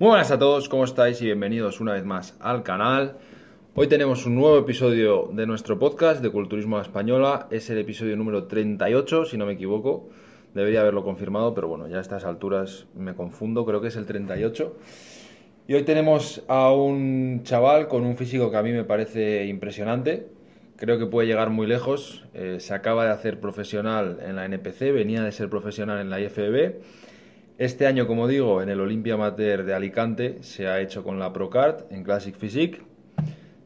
Muy buenas a todos, ¿cómo estáis? Y bienvenidos una vez más al canal. Hoy tenemos un nuevo episodio de nuestro podcast de Culturismo Española. Es el episodio número 38, si no me equivoco. Debería haberlo confirmado, pero bueno, ya a estas alturas me confundo, creo que es el 38. Y hoy tenemos a un chaval con un físico que a mí me parece impresionante. Creo que puede llegar muy lejos. Eh, se acaba de hacer profesional en la NPC, venía de ser profesional en la IFBB. Este año, como digo, en el Olympia Amateur de Alicante se ha hecho con la Procard en Classic Physique.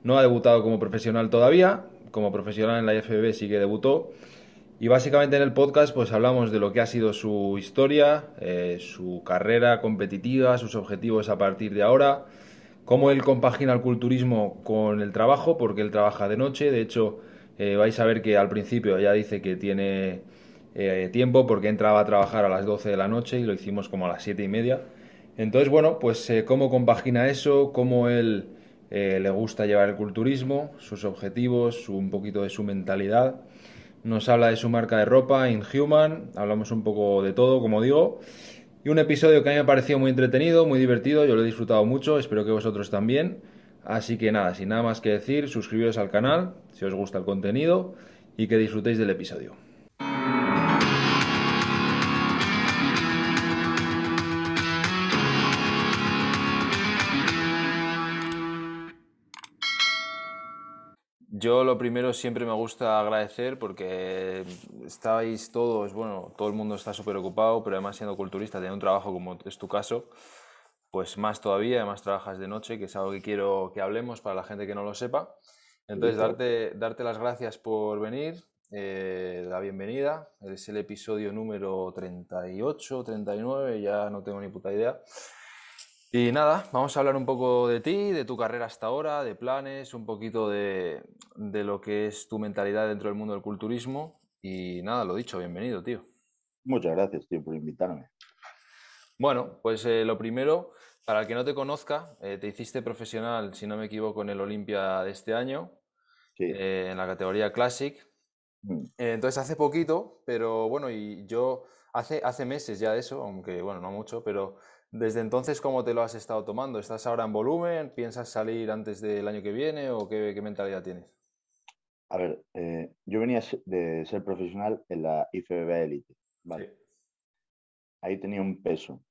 No ha debutado como profesional todavía, como profesional en la IFBB sí que debutó. Y básicamente en el podcast pues hablamos de lo que ha sido su historia, eh, su carrera competitiva, sus objetivos a partir de ahora, cómo él compagina el culturismo con el trabajo, porque él trabaja de noche. De hecho, eh, vais a ver que al principio ya dice que tiene eh, tiempo porque entraba a trabajar a las 12 de la noche y lo hicimos como a las 7 y media. Entonces, bueno, pues eh, cómo compagina eso, cómo él eh, le gusta llevar el culturismo, sus objetivos, un poquito de su mentalidad. Nos habla de su marca de ropa, Inhuman, hablamos un poco de todo, como digo. Y un episodio que a mí me ha parecido muy entretenido, muy divertido, yo lo he disfrutado mucho, espero que vosotros también. Así que nada, sin nada más que decir, suscribiros al canal si os gusta el contenido y que disfrutéis del episodio. Yo lo primero siempre me gusta agradecer porque estáis todos, bueno, todo el mundo está súper ocupado, pero además siendo culturista, teniendo un trabajo como es tu caso, pues más todavía, además trabajas de noche, que es algo que quiero que hablemos para la gente que no lo sepa. Entonces, darte, darte las gracias por venir, eh, la bienvenida. Es el episodio número 38, 39, ya no tengo ni puta idea. Y nada, vamos a hablar un poco de ti, de tu carrera hasta ahora, de planes, un poquito de, de lo que es tu mentalidad dentro del mundo del culturismo. Y nada, lo dicho, bienvenido, tío. Muchas gracias, tío, por invitarme. Bueno, pues eh, lo primero, para el que no te conozca, eh, te hiciste profesional, si no me equivoco, en el Olimpia de este año, Sí. eh, en la categoría Classic. Mm. Entonces hace poquito, pero bueno, y yo hace, hace meses ya de eso, aunque bueno, no mucho, pero desde entonces, ¿cómo te lo has estado tomando? ¿Estás ahora en volumen? ¿Piensas salir antes del año que viene o qué, qué mentalidad tienes? A ver, eh, yo venía de ser profesional en la IFBB Elite, ¿vale? Ahí tenía un peso,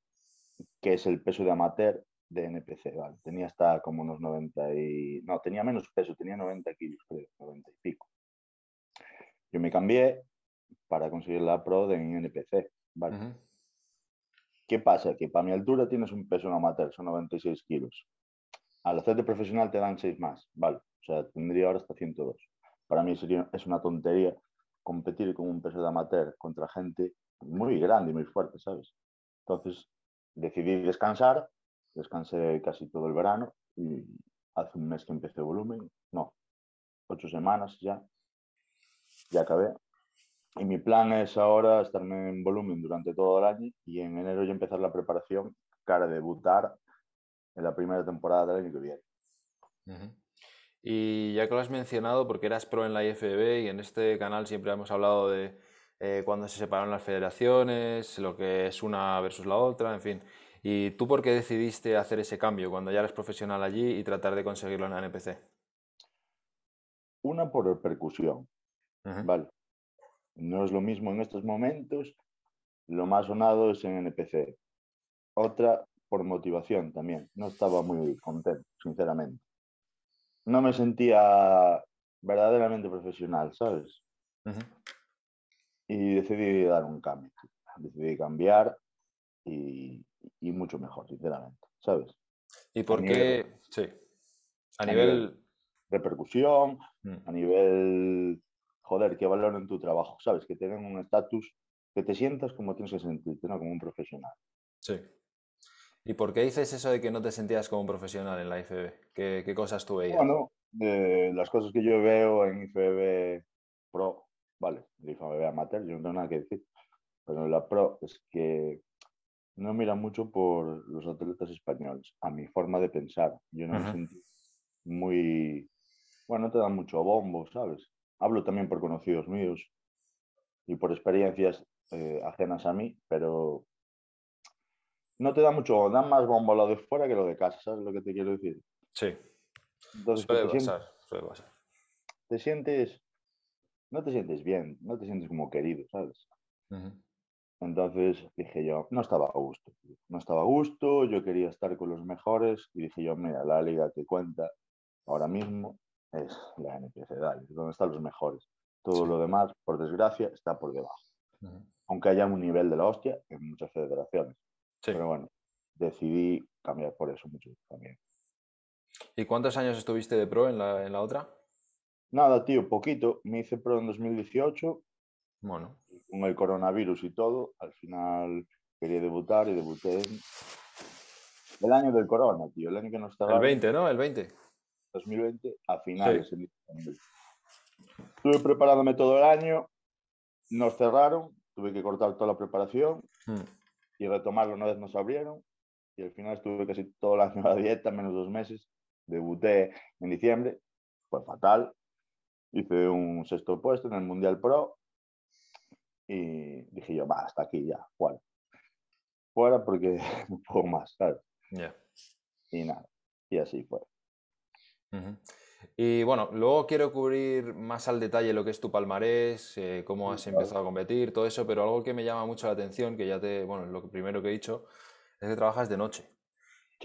que es el peso de amateur de NPC, ¿vale? Tenía hasta como unos 90 y... No, tenía menos peso, tenía 90 kilos, creo, 90 y pico. Yo me cambié para conseguir la pro de en NPC, ¿vale? ¿Qué pasa? Que para mi altura tienes un peso amateur, son 96 kilos. Al hacerte profesional te dan 6 más, ¿vale? O sea, tendría ahora hasta 102. Para mí sería, es una tontería competir con un peso de amateur contra gente muy grande y muy fuerte, ¿sabes? Entonces decidí descansar, descansé casi todo el verano y hace un mes que empecé volumen, no, ocho semanas ya, ya acabé. Y mi plan es ahora estarme en volumen durante todo el año y en enero ya empezar la preparación para debutar en la primera temporada del año que viene. Y ya que lo has mencionado, porque eras pro en la IFBB y en este canal siempre hemos hablado de eh, cuando se separaron las federaciones, lo que es una versus la otra, en fin. ¿Y tú por qué decidiste hacer ese cambio cuando ya eres profesional allí y tratar de conseguirlo en la NPC? Una por repercusión. ¿vale? No es lo mismo en estos momentos, lo más sonado es en NPC. Otra por motivación también. No estaba muy contento, sinceramente. No me sentía verdaderamente profesional, ¿sabes? Y decidí dar un cambio. Decidí cambiar y, y mucho mejor, sinceramente, ¿sabes? ¿Y por qué? Sí. A a nivel... Repercusión, Mm. a nivel, joder, que valoren tu trabajo, ¿sabes? Que tengan un estatus, que te sientas como tienes que sentirte, ¿no? Como un profesional. Sí. ¿Y por qué dices eso de que no te sentías como un profesional en la IFBB? ¿Qué, qué cosas tú veías? Bueno, de las cosas que yo veo en IFBB Pro, vale, de IFBB Amateur, yo no tengo nada que decir, pero en la Pro es que no mira mucho por los atletas españoles, a mi forma de pensar. Yo no me sentí muy, bueno, no te dan mucho bombo, ¿sabes? Hablo también por conocidos míos y por experiencias eh, ajenas a mí, pero no te da mucho, da más bombo lo de fuera que lo de casa, ¿sabes lo que te quiero decir? Sí. Entonces, Suele te, sientes, pasar, suele pasar. te sientes, no te sientes bien, no te sientes como querido, ¿sabes? Entonces dije yo, no estaba a gusto, no estaba a gusto, yo quería estar con los mejores y dije yo, mira, la liga que cuenta ahora mismo es la NPC, dale, es donde están los mejores. Todo Sí. lo demás, por desgracia, está por debajo. Aunque haya un nivel de la hostia en muchas federaciones. Sí. Pero bueno, decidí cambiar por eso mucho también. ¿Y cuántos años estuviste de pro en la, en la otra? Nada, tío, poquito. Me hice pro en 2018 Bueno, con el coronavirus y todo. Al final quería debutar y debuté en el año del corona, tío. El año que nos estaba el 20, ¿no? El 20. 2020 a finales. Estuve preparándome todo el año. Nos cerraron. Tuve que cortar toda la preparación Mm. y retomarlo una vez nos abrieron. Y al final estuve casi todo el año a dieta, menos dos meses. Debuté en diciembre, fue fatal. Hice un sexto puesto en el Mundial Pro y dije yo, va, hasta aquí ya, fuera. Fuera porque no puedo más, ¿sabes? Ya. Y nada, y así fue. Y bueno, luego quiero cubrir más al detalle lo que es tu palmarés, eh, cómo has empezado a competir, todo eso, pero algo que me llama mucho la atención, que ya te, bueno, lo primero que he dicho, es que trabajas de noche.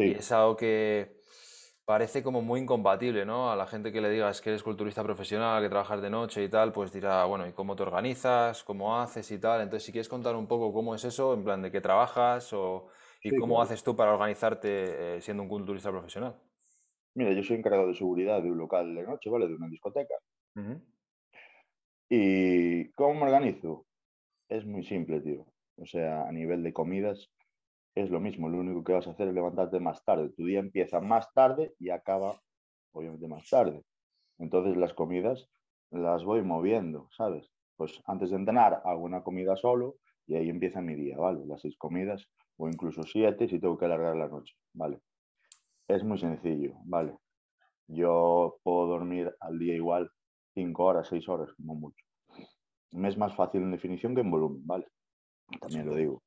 Y Sí, es algo que parece como muy incompatible, ¿no? A la gente que le digas que eres culturista profesional, que trabajas de noche y tal, pues dirá, bueno, ¿y cómo te organizas? ¿Cómo haces y tal? Entonces, si quieres contar un poco cómo es eso, en plan de qué trabajas o, y Sí, cómo claro. haces tú para organizarte eh, siendo un culturista profesional. Mira, yo soy encargado de seguridad de un local de noche, ¿vale? De una discoteca. ¿Y cómo me organizo? Es muy simple, tío. O sea, a nivel de comidas es lo mismo. Lo único que vas a hacer es levantarte más tarde. Tu día empieza más tarde y acaba, obviamente, más tarde. Entonces las comidas las voy moviendo, ¿sabes? Pues antes de entrenar hago una comida solo y ahí empieza mi día, ¿vale? Las seis comidas o incluso siete si tengo que alargar la noche, ¿vale? Es muy sencillo, ¿vale? Yo puedo dormir al día igual cinco horas, seis horas, como mucho. Me es más fácil en definición que en volumen, ¿vale? También lo digo.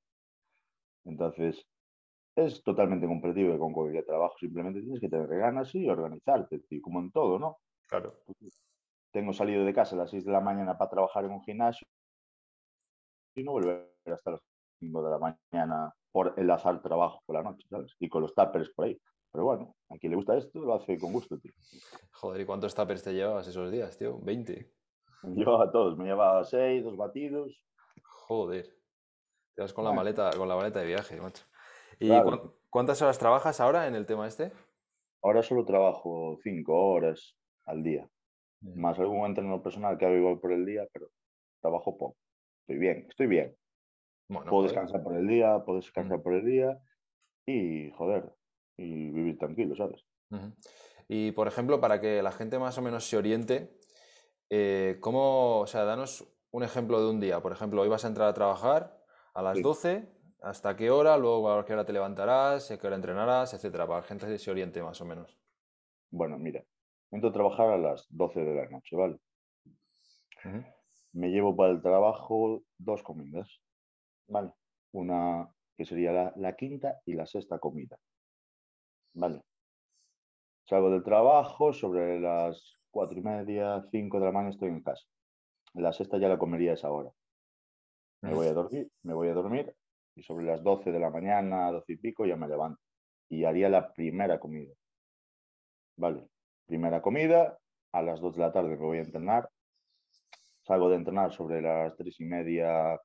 Entonces, es totalmente compatible con cualquier trabajo. Simplemente tienes que tener ganas y organizarte, tío, como en todo, ¿no? Claro. Tengo salido de casa a las 6 de la mañana para trabajar en un gimnasio y no volver hasta las 5 de la mañana por enlazar trabajo por la noche, ¿sabes? Y con los tuppers por ahí. Pero bueno, a quien le gusta esto lo hace con gusto, tío. Joder, ¿y cuántos tuppers te llevabas esos días, tío? 20. Yo a todos, me llevaba 6, dos batidos. Joder. Te vas con la Bueno. maleta, con la maleta de viaje, macho. ¿Y Claro. cuántas horas trabajas ahora en el tema este? Ahora solo trabajo 5 horas al día. Mm. Más algún entreno personal que hago igual por el día, pero trabajo poco. Estoy bien, estoy bien. Bueno, puedo joder. descansar por el día, puedo descansar Mm. por el día y, joder, y vivir tranquilo, ¿sabes? Y por ejemplo, para que la gente más o menos se oriente, eh, ¿cómo, o sea, danos un ejemplo de un día? Por ejemplo, hoy vas a entrar a trabajar a las Sí. 12, ¿hasta qué hora? Luego a qué hora te levantarás, a qué hora entrenarás, etcétera, para que la gente se oriente más o menos. Bueno, mira, entro a trabajar a las 12 de la noche, ¿vale? Me llevo para el trabajo dos comidas, ¿vale? Una que sería la, la quinta y la sexta comida, ¿vale? Salgo del trabajo, sobre las cuatro y media, cinco de la mañana estoy en casa. La sexta ya la comería esa hora. Me voy a dormir, me voy a dormir y sobre las 12 de la mañana, 12 y pico, ya me levanto. Y haría la primera comida. Vale, primera comida, a las 2 de la tarde me voy a entrenar. Salgo de entrenar sobre las 3 y media,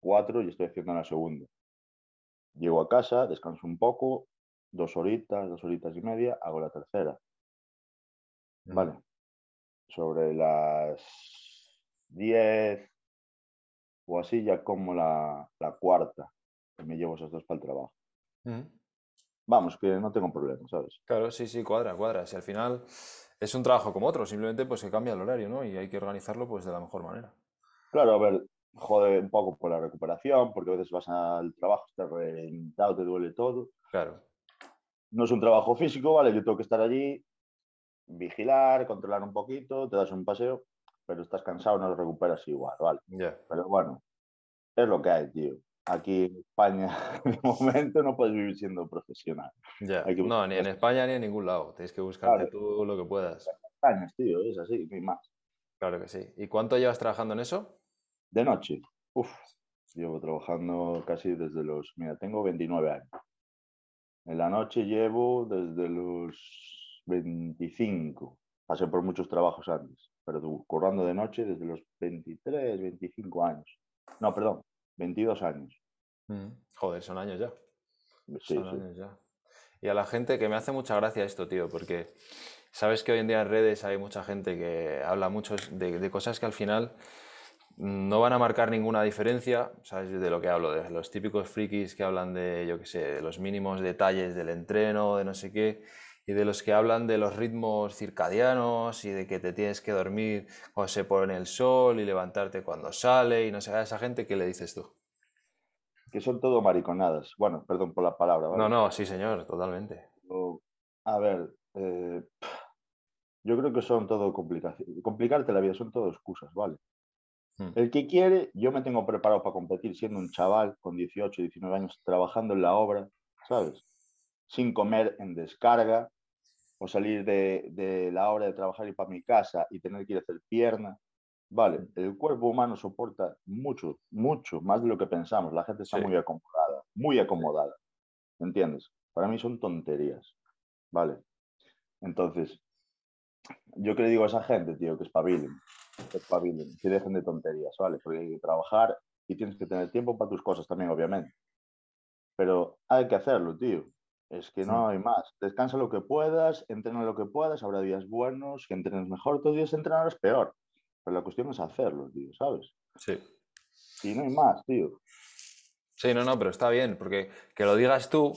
4 y estoy haciendo la segunda. Llego a casa, descanso un poco, dos horitas, dos horitas y media, hago la tercera. Ujú. Vale. Sobre las 10 o así ya como la, la cuarta, que me llevo esas dos para el trabajo. Ujú. Vamos, que no tengo problema, ¿sabes? Claro, sí, sí, cuadra, cuadra. Si al final es un trabajo como otro, simplemente pues que cambia el horario, ¿no? Y hay que organizarlo pues de la mejor manera. Claro, a ver, jode un poco por la recuperación, porque a veces vas al trabajo, estás reventado, te duele todo. Claro. No es un trabajo físico, ¿vale? Yo tengo que estar allí, vigilar, controlar un poquito, te das un paseo, pero estás cansado, no lo recuperas igual, ¿vale? Ya. Pero bueno, es lo que hay, tío. aquí en España, de momento, no puedes vivir siendo profesional. Ya. No, ni en España ni en ningún lado. Tienes que buscarte tú lo que puedas. España, tío, es así, ni más. Claro que sí. ¿Y cuánto llevas trabajando en eso? De noche. Uf, llevo trabajando casi desde los. Mira, tengo 29 años. En la noche llevo desde los 25. Pasé por muchos trabajos antes, pero currando de noche desde los 23, 25 años. No, perdón, 22 años. Mm, joder, son años ya. Sí, son años ya. Y a la gente que me hace mucha gracia esto, tío, porque sabes que hoy en día en redes hay mucha gente que habla mucho de, cosas que al final no van a marcar ninguna diferencia, ¿sabes de lo que hablo? De los típicos frikis que hablan de, yo qué sé, de los mínimos detalles del entreno, de no sé qué, y de los que hablan de los ritmos circadianos y de que te tienes que dormir cuando se pone el sol y levantarte cuando sale y no sé, a esa gente, ¿qué le dices tú? Que son todo mariconadas. Bueno, perdón por la palabra. No, no, sí, señor, totalmente. a ver, eh, yo creo que son todo complicaciones. Complicarte la vida son todo excusas, ¿vale? Hmm. El que quiere, yo me tengo preparado para competir siendo un chaval con 18, 19 años trabajando en la obra, ¿sabes? Sin comer en descarga, o salir de, la hora de trabajar y para mi casa y tener que ir a hacer pierna. Vale, el cuerpo humano soporta mucho, mucho, más de lo que pensamos. La gente está muy acomodada, muy acomodada. ¿Entiendes? Para mí son tonterías. Vale. Entonces, yo que le digo a esa gente, tío, que espabilen, que espabilen, que dejen de tonterías, ¿vale? Porque hay que trabajar y tienes que tener tiempo para tus cosas también, obviamente. Pero hay que hacerlo, tío. Es que no hay más. Descansa lo que puedas, entrena lo que puedas, habrá días buenos, que entrenes mejor, otros días entrenarás peor. Pero la cuestión es hacerlo, tío, ¿sabes? Sí. Y no hay más, tío. Sí, no, no, pero está bien, porque que lo digas tú,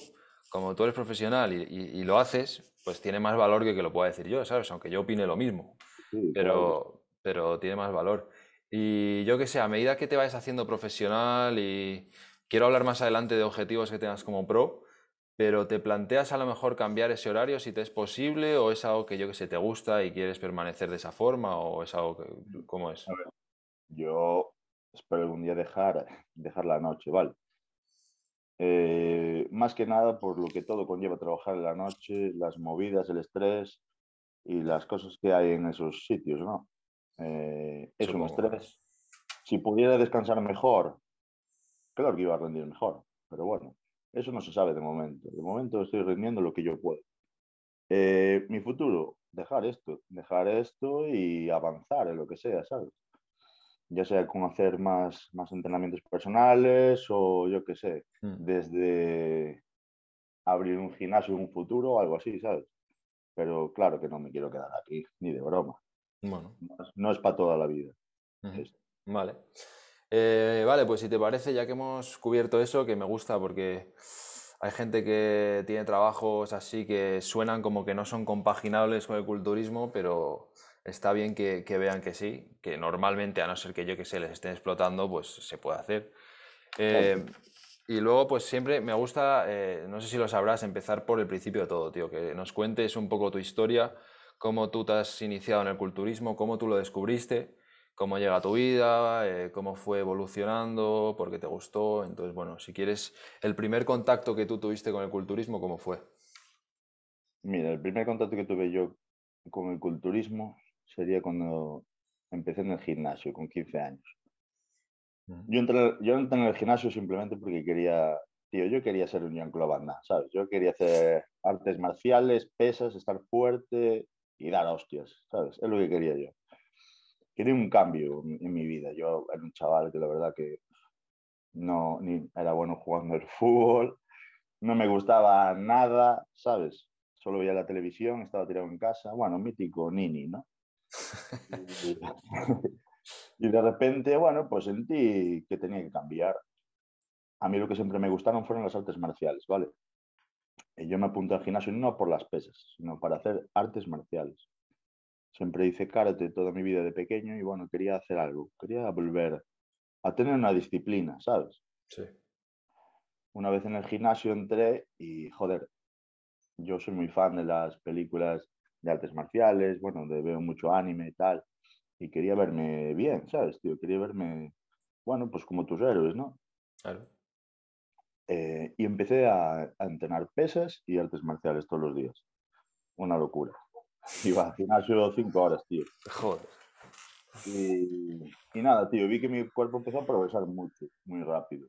como tú eres profesional y, lo haces, pues tiene más valor que que lo pueda decir yo, ¿sabes? Aunque yo opine lo mismo. pero, pero tiene más valor. Y yo que sé, a medida que te vayas haciendo profesional y quiero hablar más adelante de objetivos que tengas como pro, pero ¿te planteas a lo mejor cambiar ese horario si te es posible o es algo que yo que sé te gusta y quieres permanecer de esa forma o es algo que cómo es? yo espero algún día dejar, dejar la noche, ¿vale? Eh, más que nada por lo que todo conlleva trabajar en la noche, las movidas, el estrés y las cosas que hay en esos sitios, ¿no? Eh, es un estrés. Si pudiera descansar mejor, claro que iba a rendir mejor, pero bueno, eso no se sabe de momento. De momento estoy rindiendo lo que yo puedo. Eh, mi futuro, dejar esto, dejar esto y avanzar en lo que sea, ¿sabes? Ya sea con hacer más, más entrenamientos personales o yo qué sé, hmm. desde abrir un gimnasio en un futuro o algo así, ¿sabes? Pero claro que no me quiero quedar aquí, ni de broma. Bueno. No es, para toda la vida. Vale. Eh, vale, pues si te parece, ya que hemos cubierto eso, que me gusta porque hay gente que tiene trabajos así que suenan como que no son compaginables con el culturismo, pero está bien que, vean que sí, que normalmente, a no ser que yo que sé, les estén explotando, pues se puede hacer. Eh, y luego, pues siempre me gusta, eh, no sé si lo sabrás, empezar por el principio de todo, tío, que nos cuentes un poco tu historia, cómo tú te has iniciado en el culturismo, cómo tú lo descubriste cómo llega a tu vida, eh, cómo fue evolucionando, por qué te gustó. Entonces, bueno, si quieres, el primer contacto que tú tuviste con el culturismo, ¿cómo fue? Mira, el primer contacto que tuve yo con el culturismo sería cuando empecé en el gimnasio, con 15 años. Yo entré, yo entré en el gimnasio simplemente porque quería, tío, yo quería ser un Jean-Claude ¿sabes? Yo quería hacer artes marciales, pesas, estar fuerte y dar hostias, ¿sabes? Es lo que quería yo quería un cambio en, mi vida. Yo era un chaval que la verdad que no ni era bueno jugando el fútbol, no me gustaba nada, ¿sabes? Solo veía la televisión, estaba tirado en casa, bueno, mítico Nini, ¿no? y de repente, bueno, pues sentí que tenía que cambiar. A mí lo que siempre me gustaron fueron las artes marciales, ¿vale? Y yo me apunté al gimnasio no por las pesas, sino para hacer artes marciales. Siempre hice karate toda mi vida de pequeño y bueno, quería hacer algo, quería volver a tener una disciplina, ¿sabes? Sí. Una vez en el gimnasio entré y, joder, yo soy muy fan de las películas de artes marciales, bueno, de, veo mucho anime y tal, y quería verme bien, ¿sabes, tío? Quería verme, bueno, pues como tus héroes, ¿no? Claro. Eh, y empecé a, a, entrenar pesas y artes marciales todos los días. Una locura. Iba al gimnasio cinco horas, tío. Joder. Y, y, nada, tío, vi que mi cuerpo empezó a progresar mucho, muy rápido,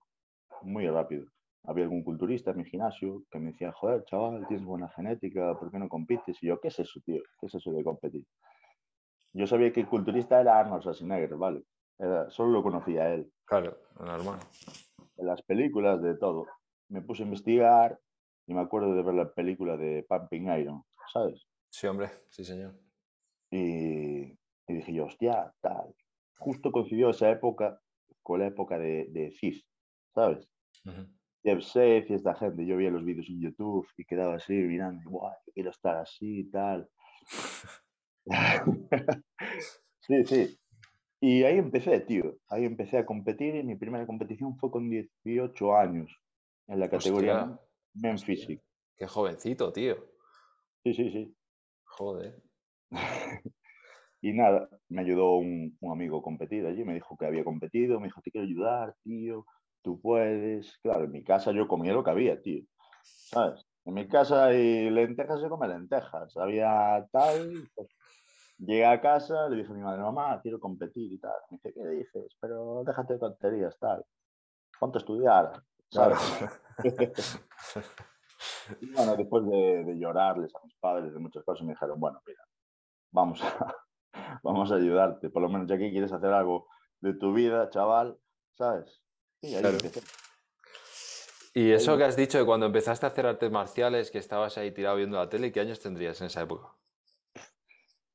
muy rápido. Había algún culturista en mi gimnasio que me decía, joder, chaval, tienes buena genética, ¿por qué no compites? Y yo, ¿qué es eso, tío? ¿Qué es eso de competir? Yo sabía que el culturista era Arnold Schwarzenegger, ¿vale? Era, solo lo conocía él. Claro, normal. De las películas, de todo. Me puse a investigar y me acuerdo de ver la película de Pumping Iron, ¿sabes? Sí, hombre, sí, señor. Y, y dije yo, hostia, tal. Justo coincidió esa época con la época de, de CIS, ¿sabes? Uh -huh. Jeff Safe y esta gente. Yo veía los vídeos en YouTube y quedaba así mirando, guau, quiero estar así y tal. sí, sí. Y ahí empecé, tío. Ahí empecé a competir y mi primera competición fue con 18 años en la categoría Hostia, Men hostia. Physique. Qué jovencito, tío. Sí, sí, sí. Joder. Y nada, me ayudó un, un, amigo a competir allí, me dijo que había competido, me dijo, te quiero ayudar, tío, tú puedes. Claro, en mi casa yo comía lo que había, tío. ¿Sabes? En mi casa hay lentejas, se come lentejas. Había tal. Pues, llegué a casa, le dije a mi madre, mamá, quiero competir y tal. Me dice, ¿qué dices? Pero déjate de tonterías, tal. Ponte a estudiar, ¿sabes? y bueno, después de, de, llorarles a mis padres de muchas cosas, me dijeron, bueno, mira, vamos a, vamos a ayudarte. Por lo menos ya que quieres hacer algo de tu vida, chaval, ¿sabes? Y ahí claro. empecé. Y eso que has dicho de cuando empezaste a hacer artes marciales, que estabas ahí tirado viendo la tele, ¿qué años tendrías en esa época?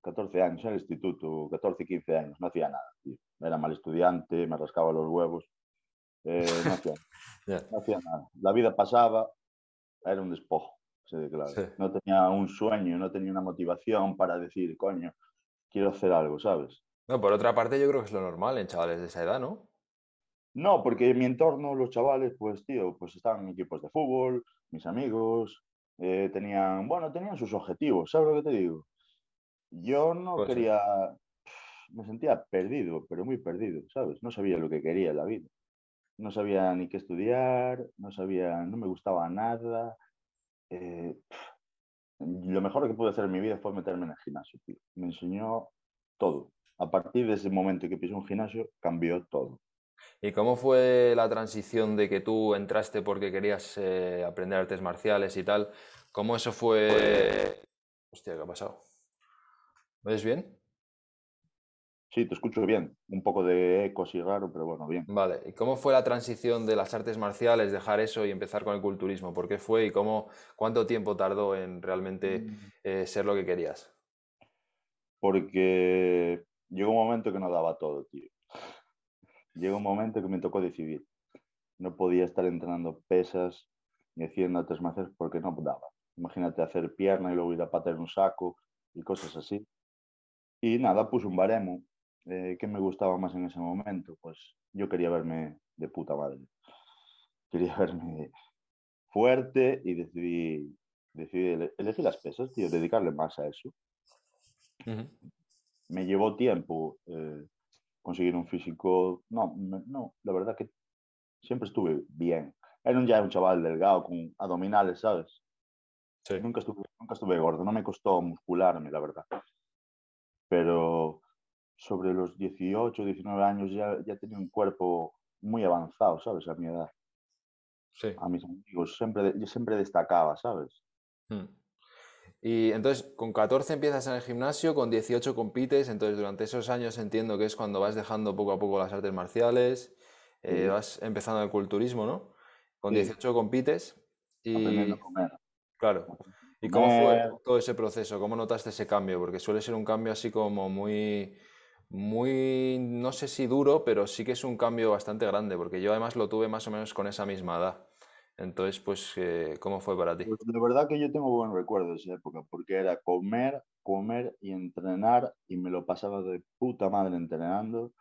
14 años en el instituto, 14, 15 años, no hacía nada, tío. Era mal estudiante, me rascaba los huevos, eh, no, hacía, yeah. no, hacía, nada. La vida pasaba, era un despojo, claro. Sí. No tenía un sueño, no tenía una motivación para decir, coño, quiero hacer algo, ¿sabes? No, por otra parte, yo creo que es lo normal en chavales de esa edad, ¿no? No, porque en mi entorno, los chavales, pues, tío, pues estaban en equipos de fútbol, mis amigos, eh, tenían, bueno, tenían sus objetivos, ¿sabes lo que te digo? Yo no quería, me sentía perdido, pero muy perdido, ¿sabes? No sabía lo que quería en la vida. No sabía ni qué estudiar, no sabía, no me gustaba nada. Eh, lo mejor que pude hacer en mi vida fue meterme en el gimnasio, tío. Me enseñó todo. A partir de ese momento que pisé un gimnasio, cambió todo. ¿Y cómo fue la transición de que tú entraste porque querías eh, aprender artes marciales y tal? ¿Cómo eso fue...? Pues... Hostia, ¿qué ha pasado? ¿Me ves bien? Sí, te escucho bien. Un poco de eco así raro, pero bueno, bien. Vale. ¿Y cómo fue la transición de las artes marciales, dejar eso y empezar con el culturismo? ¿Por qué fue y cómo, cuánto tiempo tardó en realmente eh, ser lo que querías? Porque llegó un momento que no daba todo, tío. Llegó un momento que me tocó decidir. No podía estar entrenando pesas ni haciendo artes marciales porque no daba. Imagínate hacer pierna y luego ir a patar un saco y cosas así. Y nada, puse un baremo. Eh, ¿Qué me gustaba más en ese momento? Pues yo quería verme de puta madre. Quería verme fuerte y decidí, decidí elegir las pesas, tío, dedicarle más a eso. Uh -huh. Me llevó tiempo eh, conseguir un físico. No, no, la verdad que siempre estuve bien. Era un, ya un chaval delgado con abdominales, ¿sabes? Sí. Nunca, estuve, nunca estuve gordo, no me costó muscularme, la verdad. Pero sobre los 18, 19 años ya, ya tenía un cuerpo muy avanzado, ¿sabes? A mi edad. Sí. A mis amigos, siempre, yo siempre destacaba, ¿sabes? Hmm. Y entonces, con 14 empiezas en el gimnasio, con 18 compites, entonces durante esos años entiendo que es cuando vas dejando poco a poco las artes marciales, eh, vas empezando el culturismo, ¿no? Con 18 compites y... Aprendiendo a comer. Claro. ¿Y cómo fue todo ese proceso? ¿Cómo notaste ese cambio? Porque suele ser un cambio así como muy, muy, no sé si duro, pero sí que es un cambio bastante grande, porque yo además lo tuve más o menos con esa misma edad. Entonces, pues, eh, ¿cómo fue para ti? Pues la verdad que yo tengo buen recuerdo de esa época, porque era comer, comer y entrenar, y me lo pasaba de puta madre entrenando.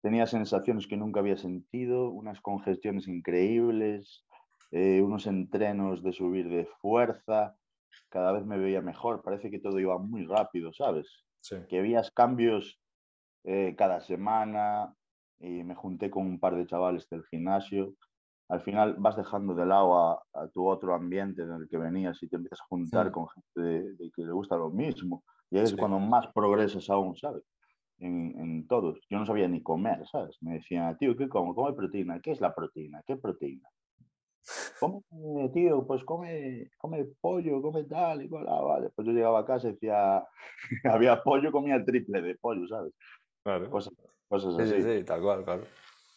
Tenía sensaciones que nunca había sentido, unas congestiones increíbles, eh, unos entrenos de subir de fuerza, cada vez me veía mejor, parece que todo iba muy rápido, ¿sabes? Sí. Que habías cambios eh, cada semana y me junté con un par de chavales del gimnasio, al final vas dejando de lado a, tu otro ambiente en el que venías y te empiezas a juntar con gente de, que le gusta lo mismo. Y es cuando más progresas aún, ¿sabes? En, en, todos. Yo no sabía ni comer, ¿sabes? Me decían, tío, ¿qué como? Come proteína. ¿Qué es la proteína? ¿Qué proteína? Come, tío, pues come, come pollo, come tal, y cual. Ah, vale. Pues yo llegaba a casa y decía, había pollo, comía el triple de pollo, ¿sabes? Claro. Cosas, cosas sí, así. Sí, sí, tal cual, claro.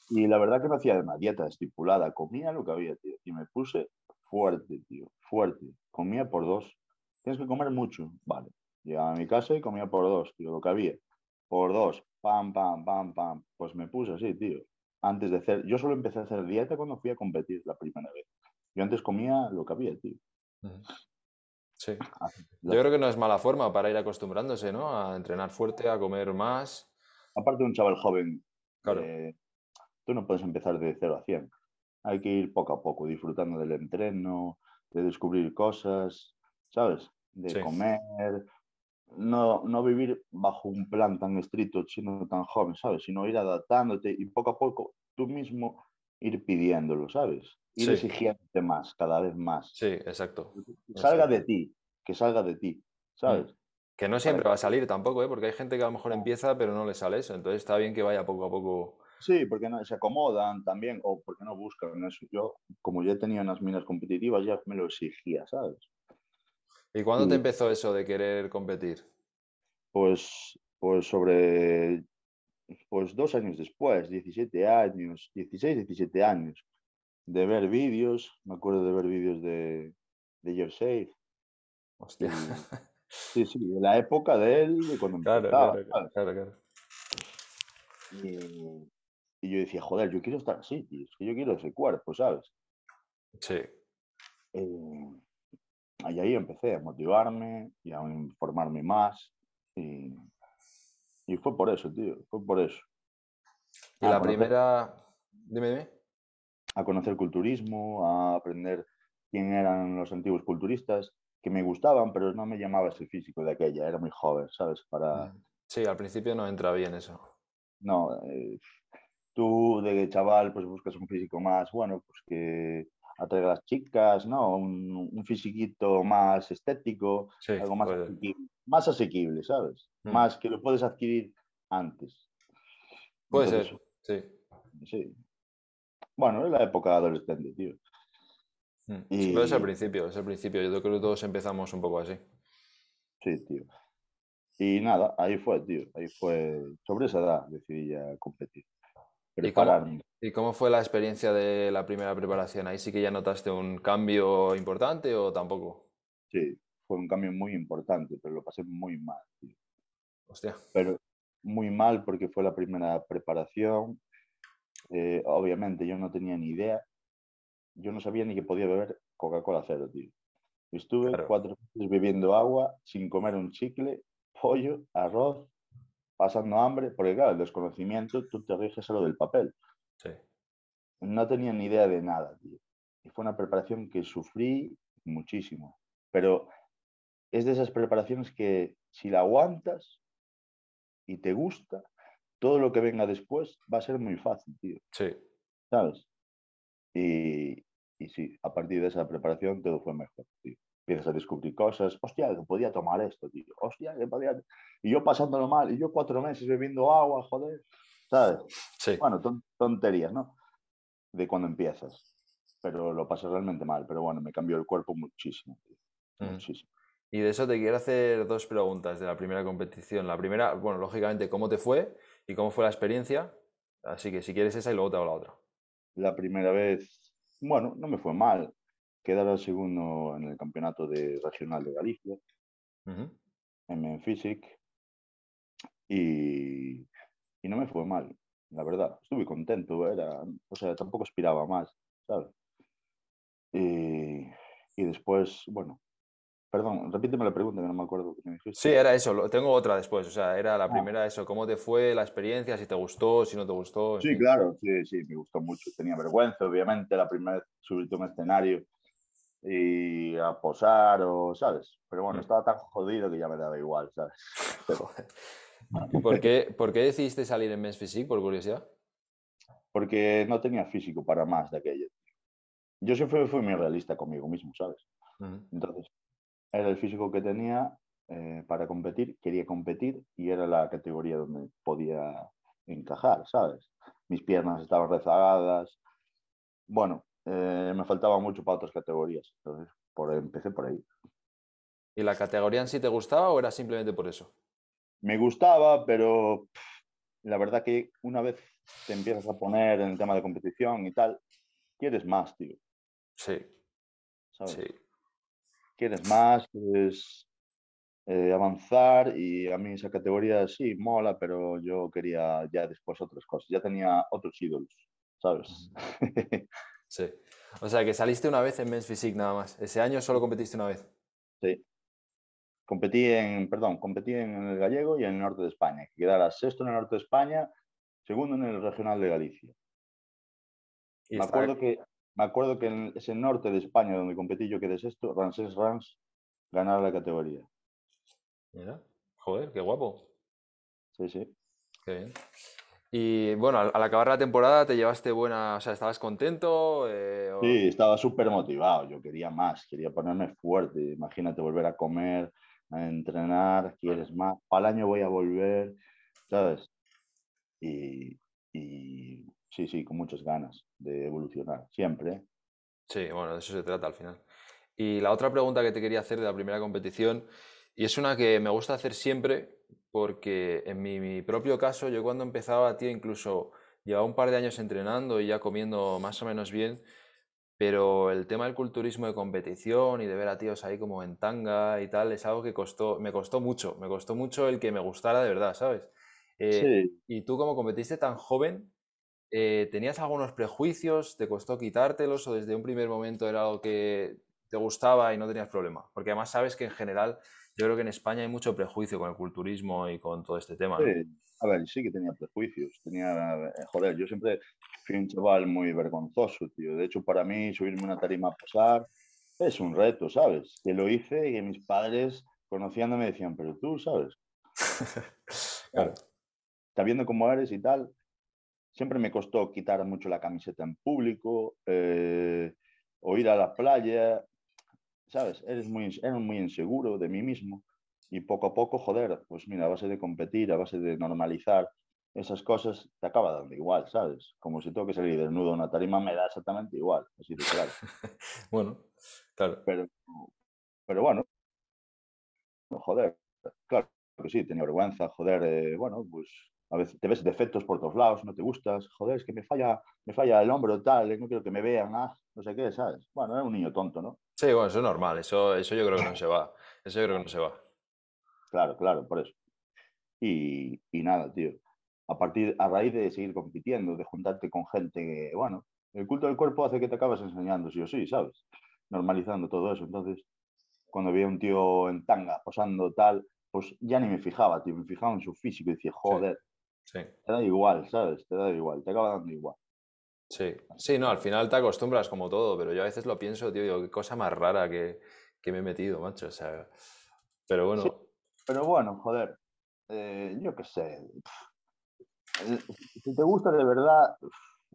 Y la verdad que no hacía una dieta estipulada, comía lo que había, tío. Y me puse fuerte, tío, fuerte. Comía por dos. Tienes que comer mucho, vale. Llegaba a mi casa y comía por dos, tío, lo que había. Por dos, pam, pam, pam, pam. Pues me puse así, tío. Antes de hacer, yo solo empecé a hacer dieta cuando fui a competir la primera vez. Yo antes comía lo que había, tío. Sí. Yo creo que no es mala forma para ir acostumbrándose, ¿no? A entrenar fuerte, a comer más. Aparte de un chaval joven, claro. Eh, tú no puedes empezar de 0 a 100. Hay que ir poco a poco, disfrutando del entreno, de descubrir cosas, ¿sabes? De comer, no, no vivir bajo un plan tan estricto siendo tan joven, ¿sabes? Sino ir adaptándote y poco a poco tú mismo ir pidiéndolo, ¿sabes? Ir exigiéndote más, cada vez más. Sí, exacto. Que salga de ti, que salga de ti, ¿sabes? Mm. Que no siempre va a salir tampoco, ¿eh? porque hay gente que a lo mejor empieza pero no le sale eso. Entonces está bien que vaya poco a poco Sí, porque no, se acomodan también o porque no buscan eso. Yo, como ya tenía unas minas competitivas, ya me lo exigía, ¿sabes? ¿Y cuándo te empezó eso de querer competir? Pues, pues sobre pues dos años después, 17 años, 16, 17 años, de ver vídeos, me acuerdo de ver vídeos de, de. Hostia. sí, sí, de la época de él, de cuando claro, empezaba. Claro, claro, claro. Y, y yo decía, joder, yo quiero estar así, tío. Es que yo quiero ese cuerpo, ¿sabes? Sí. Eh, y ahí empecé a motivarme y a informarme más. Y, y fue por eso, tío. Fue por eso. Y la primera. Dime, dime. A conocer culturismo, a aprender quién eran los antiguos culturistas, que me gustaban, pero no me llamaba ese físico de aquella. Era muy joven, ¿sabes? Para... Mm. Sí, al principio no entra bien eso. No, eh, tú de chaval pues buscas un físico más, bueno, pues que atraiga a las chicas, ¿no? Un, un fisiquito más estético, algo más, asequible, más asequible, ¿sabes? Mm. Más que lo puedes adquirir antes. Puede ser, sí. Sí. Bueno, es la época adolescente, tío. Mm. Y... Pero es el principio, es el principio. Yo creo que todos empezamos un poco así. Sí, tío. Y nada, ahí fue, tío. Ahí fue. Sobre esa edad decidí ya competir. ¿Y cómo, fue la experiencia de la primera preparación? ¿Ahí sí que ya notaste un cambio importante o tampoco? Sí, fue un cambio muy importante, pero lo pasé muy mal, tío. Hostia. Pero muy mal porque fue la primera preparación. Eh, obviamente yo no tenía ni idea. Yo no sabía ni que podía beber Coca-Cola cero, tío. Estuve cuatro meses bebiendo agua sin comer un chicle, pollo, arroz pasando hambre, porque claro, el desconocimiento, tú te riges a lo del papel. Sí. No tenía ni idea de nada, tío. Y fue una preparación que sufrí muchísimo. Pero es de esas preparaciones que si la aguantas y te gusta, todo lo que venga después va a ser muy fácil, tío. Sí. ¿Sabes? Y, y sí, a partir de esa preparación todo fue mejor, tío empiezas a descubrir cosas, hostia, que podía tomar esto, tío, hostia, que podía... Y yo pasándolo mal, y yo cuatro meses bebiendo agua, joder, ¿sabes? Sí. Bueno, tonterías, ¿no? De cuando empiezas. Pero lo pasé realmente mal, pero bueno, me cambió el cuerpo muchísimo, tío. Muchísimo. Y de eso te quiero hacer dos preguntas de la primera competición. La primera, bueno, lógicamente, ¿cómo te fue y cómo fue la experiencia? Así que si quieres esa y luego te hago la otra. La primera vez, bueno, no me fue mal quedara segundo en el campeonato de regional de Galicia, en Menfisic, y, y, no me fue mal, la verdad. Estuve contento, era, o sea, tampoco aspiraba más, ¿sabes? Y, y después, bueno, Perdón, repíteme la pregunta que no me acuerdo que me dijiste. Sí, era eso, tengo otra después, o sea, era la ah. primera eso, ¿cómo te fue la experiencia? Si te gustó, si no te gustó. Sí, claro, sí, sí, me gustó mucho. Tenía vergüenza, obviamente, la primera vez subí a un escenario y a posar o, ¿sabes? Pero bueno, mm. estaba tan jodido que ya me daba igual, ¿sabes? ¿Por, qué, ¿Por qué decidiste salir en Men's Physique, por curiosidad? Porque no tenía físico para más de aquello. yo siempre fui muy realista conmigo mismo, ¿sabes? Entonces, era el físico que tenía eh, para competir, quería competir y era la categoría donde podía encajar, ¿sabes? Mis piernas estaban rezagadas. Bueno, eh, me faltaba mucho para otras categorías, entonces por, empecé por ahí. ¿Y la categoría en sí te gustaba o era simplemente por eso? Me gustaba, pero la verdad que una vez te empiezas a poner en el tema de competición y tal, quieres más, tío. Sí. Sí. Quieres más, quieres eh, avanzar y a mí esa categoría sí mola, pero yo quería ya después otras cosas. Ya tenía otros ídolos, ¿sabes? sí. O sea, que saliste una vez en Men's Physique nada más. Ese año solo competiste una vez. Sí. Competí en, perdón, competí en el gallego y en el norte de España. Que quedara sexto en el norte de España, segundo en el regional de Galicia. me acuerdo, que, me acuerdo que en ese norte de España donde competí yo quedé sexto, Ramsés Rans ganara la categoría. Mira, joder, qué guapo. Sí, sí. Qué bien. Y bueno, al, acabar la temporada te llevaste buena, o sea, ¿estabas contento? Eh, sí, estaba súper motivado, yo quería más, quería ponerme fuerte, imagínate volver a comer, a entrenar, quieres más, al año voy a volver, ¿sabes? Y, sí, sí, con muchas ganas de evolucionar, siempre. Sí, bueno, de eso se trata al final. Y la otra pregunta que te quería hacer de la primera competición, y es una que me gusta hacer siempre, porque en mi, propio caso, yo cuando empezaba, tío, incluso llevaba un par de años entrenando y ya comiendo más o menos bien, pero el tema del culturismo de competición y de ver a tíos ahí como en tanga y tal, es algo que costó, me costó mucho, me costó mucho el que me gustara de verdad, ¿sabes? Eh, y tú como competiste tan joven, eh, ¿tenías algunos prejuicios? ¿Te costó quitártelos o desde un primer momento era algo que te gustaba y no tenías problema? Porque además sabes que en general yo creo que en España hay mucho prejuicio con el culturismo y con todo este tema. Sí, a ver, sí que tenía prejuicios. Tenía, eh, joder, yo siempre fui un chaval muy vergonzoso, tío. De hecho, para mí subirme una tarima a pasar es un reto, ¿sabes? Que lo hice y que mis padres, conociéndome, decían, pero tú, ¿sabes? claro. Sabiendo cómo eres y tal, siempre me costó quitar mucho la camiseta en público, eh, o ir a la playa, ¿sabes? Eres muy, era muy inseguro de mí mismo y poco a poco, joder, pues mira, a base de competir, a base de normalizar esas cosas, te acaba dando igual, ¿sabes? Como si tengo que salir desnudo a una tarima, me da exactamente igual, así de claro. bueno, claro. Pero, pero bueno, joder, claro que sí, tenía vergüenza, joder, eh, bueno, pues a veces te ves defectos por todos lados, no te gustas, joder, es que me falla, me falla el hombro tal, eh, no quiero que me vean, ah, no sé qué, ¿sabes? Bueno, era un niño tonto, ¿no? Sí, bueno, eso es normal, eso, eso yo creo que no se va, eso yo creo que no se va. Claro, claro, por eso. Y, y nada, tío, a partir, a raíz de seguir compitiendo, de juntarte con gente que, bueno, el culto del cuerpo hace que te acabes enseñando sí o sí, ¿sabes? Normalizando todo eso, entonces, cuando veía un tío en tanga posando tal, pues ya ni me fijaba, tío, me fijaba en su físico y decía, joder, sí. Te da igual, ¿sabes? Te da igual, te acaba dando igual. Sí, sí, no, al final te acostumbras como todo, pero yo a veces lo pienso, tío, digo, qué cosa más rara que, me he metido, macho, o sea, pero bueno. pero bueno, joder, eh, yo qué sé, si te gusta de verdad,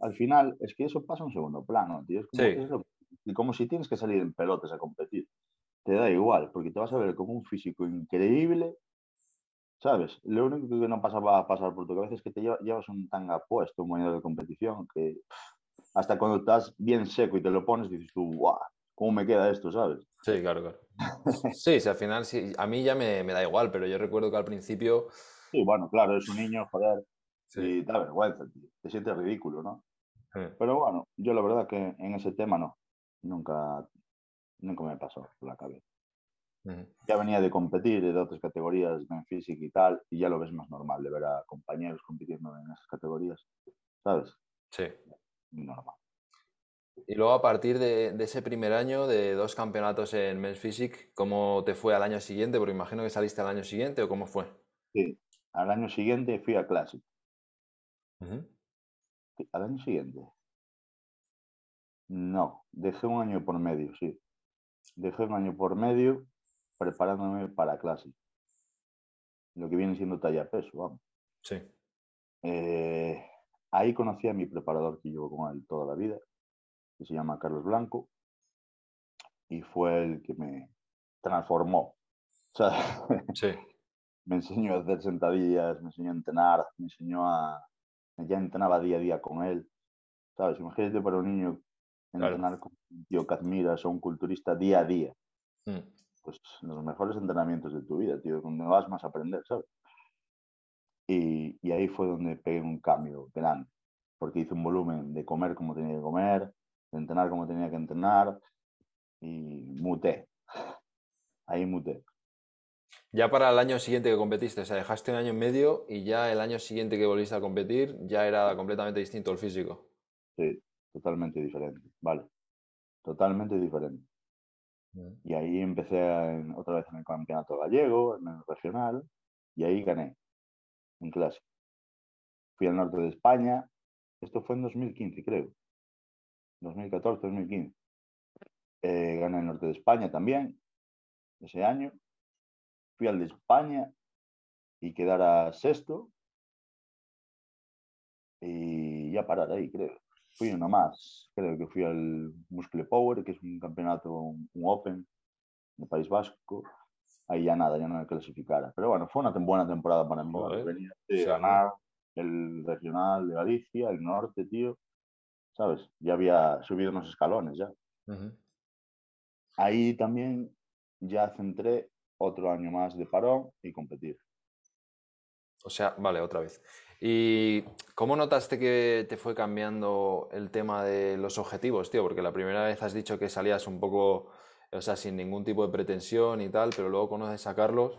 al final es que eso pasa en segundo plano, tío, es como, y como si tienes que salir en pelotas a competir, te da igual, porque te vas a ver como un físico increíble, ¿sabes? Lo único que no pasa va a pasar por tu cabeza es que te llevas un tanga puesto, un modelo de competición, que hasta cuando estás bien seco y te lo pones, dices tú, guau, ¿cómo me queda esto, sabes? Sí, claro, claro. sí, sí, al final sí, a mí ya me, da igual, pero yo recuerdo que al principio... Sí, bueno, claro, es un niño, joder, y te da vergüenza, tío. te sientes ridículo, ¿no? Pero bueno, yo la verdad que en ese tema no, nunca, nunca me pasó por la cabeza. Ya venía de competir de otras categorías en física y tal, y ya lo ves más normal de ver a compañeros compitiendo en esas categorías, ¿sabes? Sí. Normal. Y luego a partir de, ese primer año, de dos campeonatos en Men's Physique, ¿cómo te fue al año siguiente? Porque imagino que saliste al año siguiente, ¿o cómo fue? Sí, al año siguiente fui a Classic. ¿Al año siguiente? No, dejé un año por medio, sí. Dejé un año por medio preparándome para clase. Lo que viene siendo talla peso, vamos. Sí. Eh, ahí conocí a mi preparador que llevo con él toda la vida. que se llama Carlos Blanco, y fue el que me transformó. O sea, Sí, me enseñó a hacer sentadillas, me enseñó a entrenar, me enseñó a... Ya entrenaba día a día con él. ¿Sabes? Imagínate para un niño Claro. entrenar con un tío que admiras o un culturista día a día. mm, Pues los mejores entrenamientos de tu vida, tío, donde vas más a aprender, ¿sabes? Y, y ahí fue donde pegué un cambio grande, porque hice un volumen de comer como tenía que comer, de entrenar como tenía que entrenar y muté. Ahí muté. Ya para el año siguiente que competiste, o sea, dejaste un año y medio y ya el año siguiente que volviste a competir ya era completamente distinto el físico. Sí, totalmente diferente, ¿vale? Totalmente diferente. Y ahí empecé en- otra vez en el campeonato gallego, en el regional, y ahí gané en clase. Fui al norte de España, esto fue en 2015, creo. 2014, 2015. Eh, gané el norte de España también, ese año. Fui al de España y quedara sexto. Y ya parar ahí, creo. Fui uno más, creo que fui al Muscle Power, que es un campeonato, un Open de País Vasco. Ahí ya nada, ya no me clasificara. Pero bueno, fue una buena temporada para mí. Joder, Venía de ganar el regional de Galicia, el norte, tío. ¿Sabes? Ya había subido unos escalones ya. Ujú. Ahí también ya centré otro año más de parón y competir. O sea, vale, otra vez. ¿Y cómo notaste que te fue cambiando el tema de los objetivos, tío? Porque la primera vez has dicho que salías un poco, o sea, sin ningún tipo de pretensión y tal, pero luego conoces a Carlos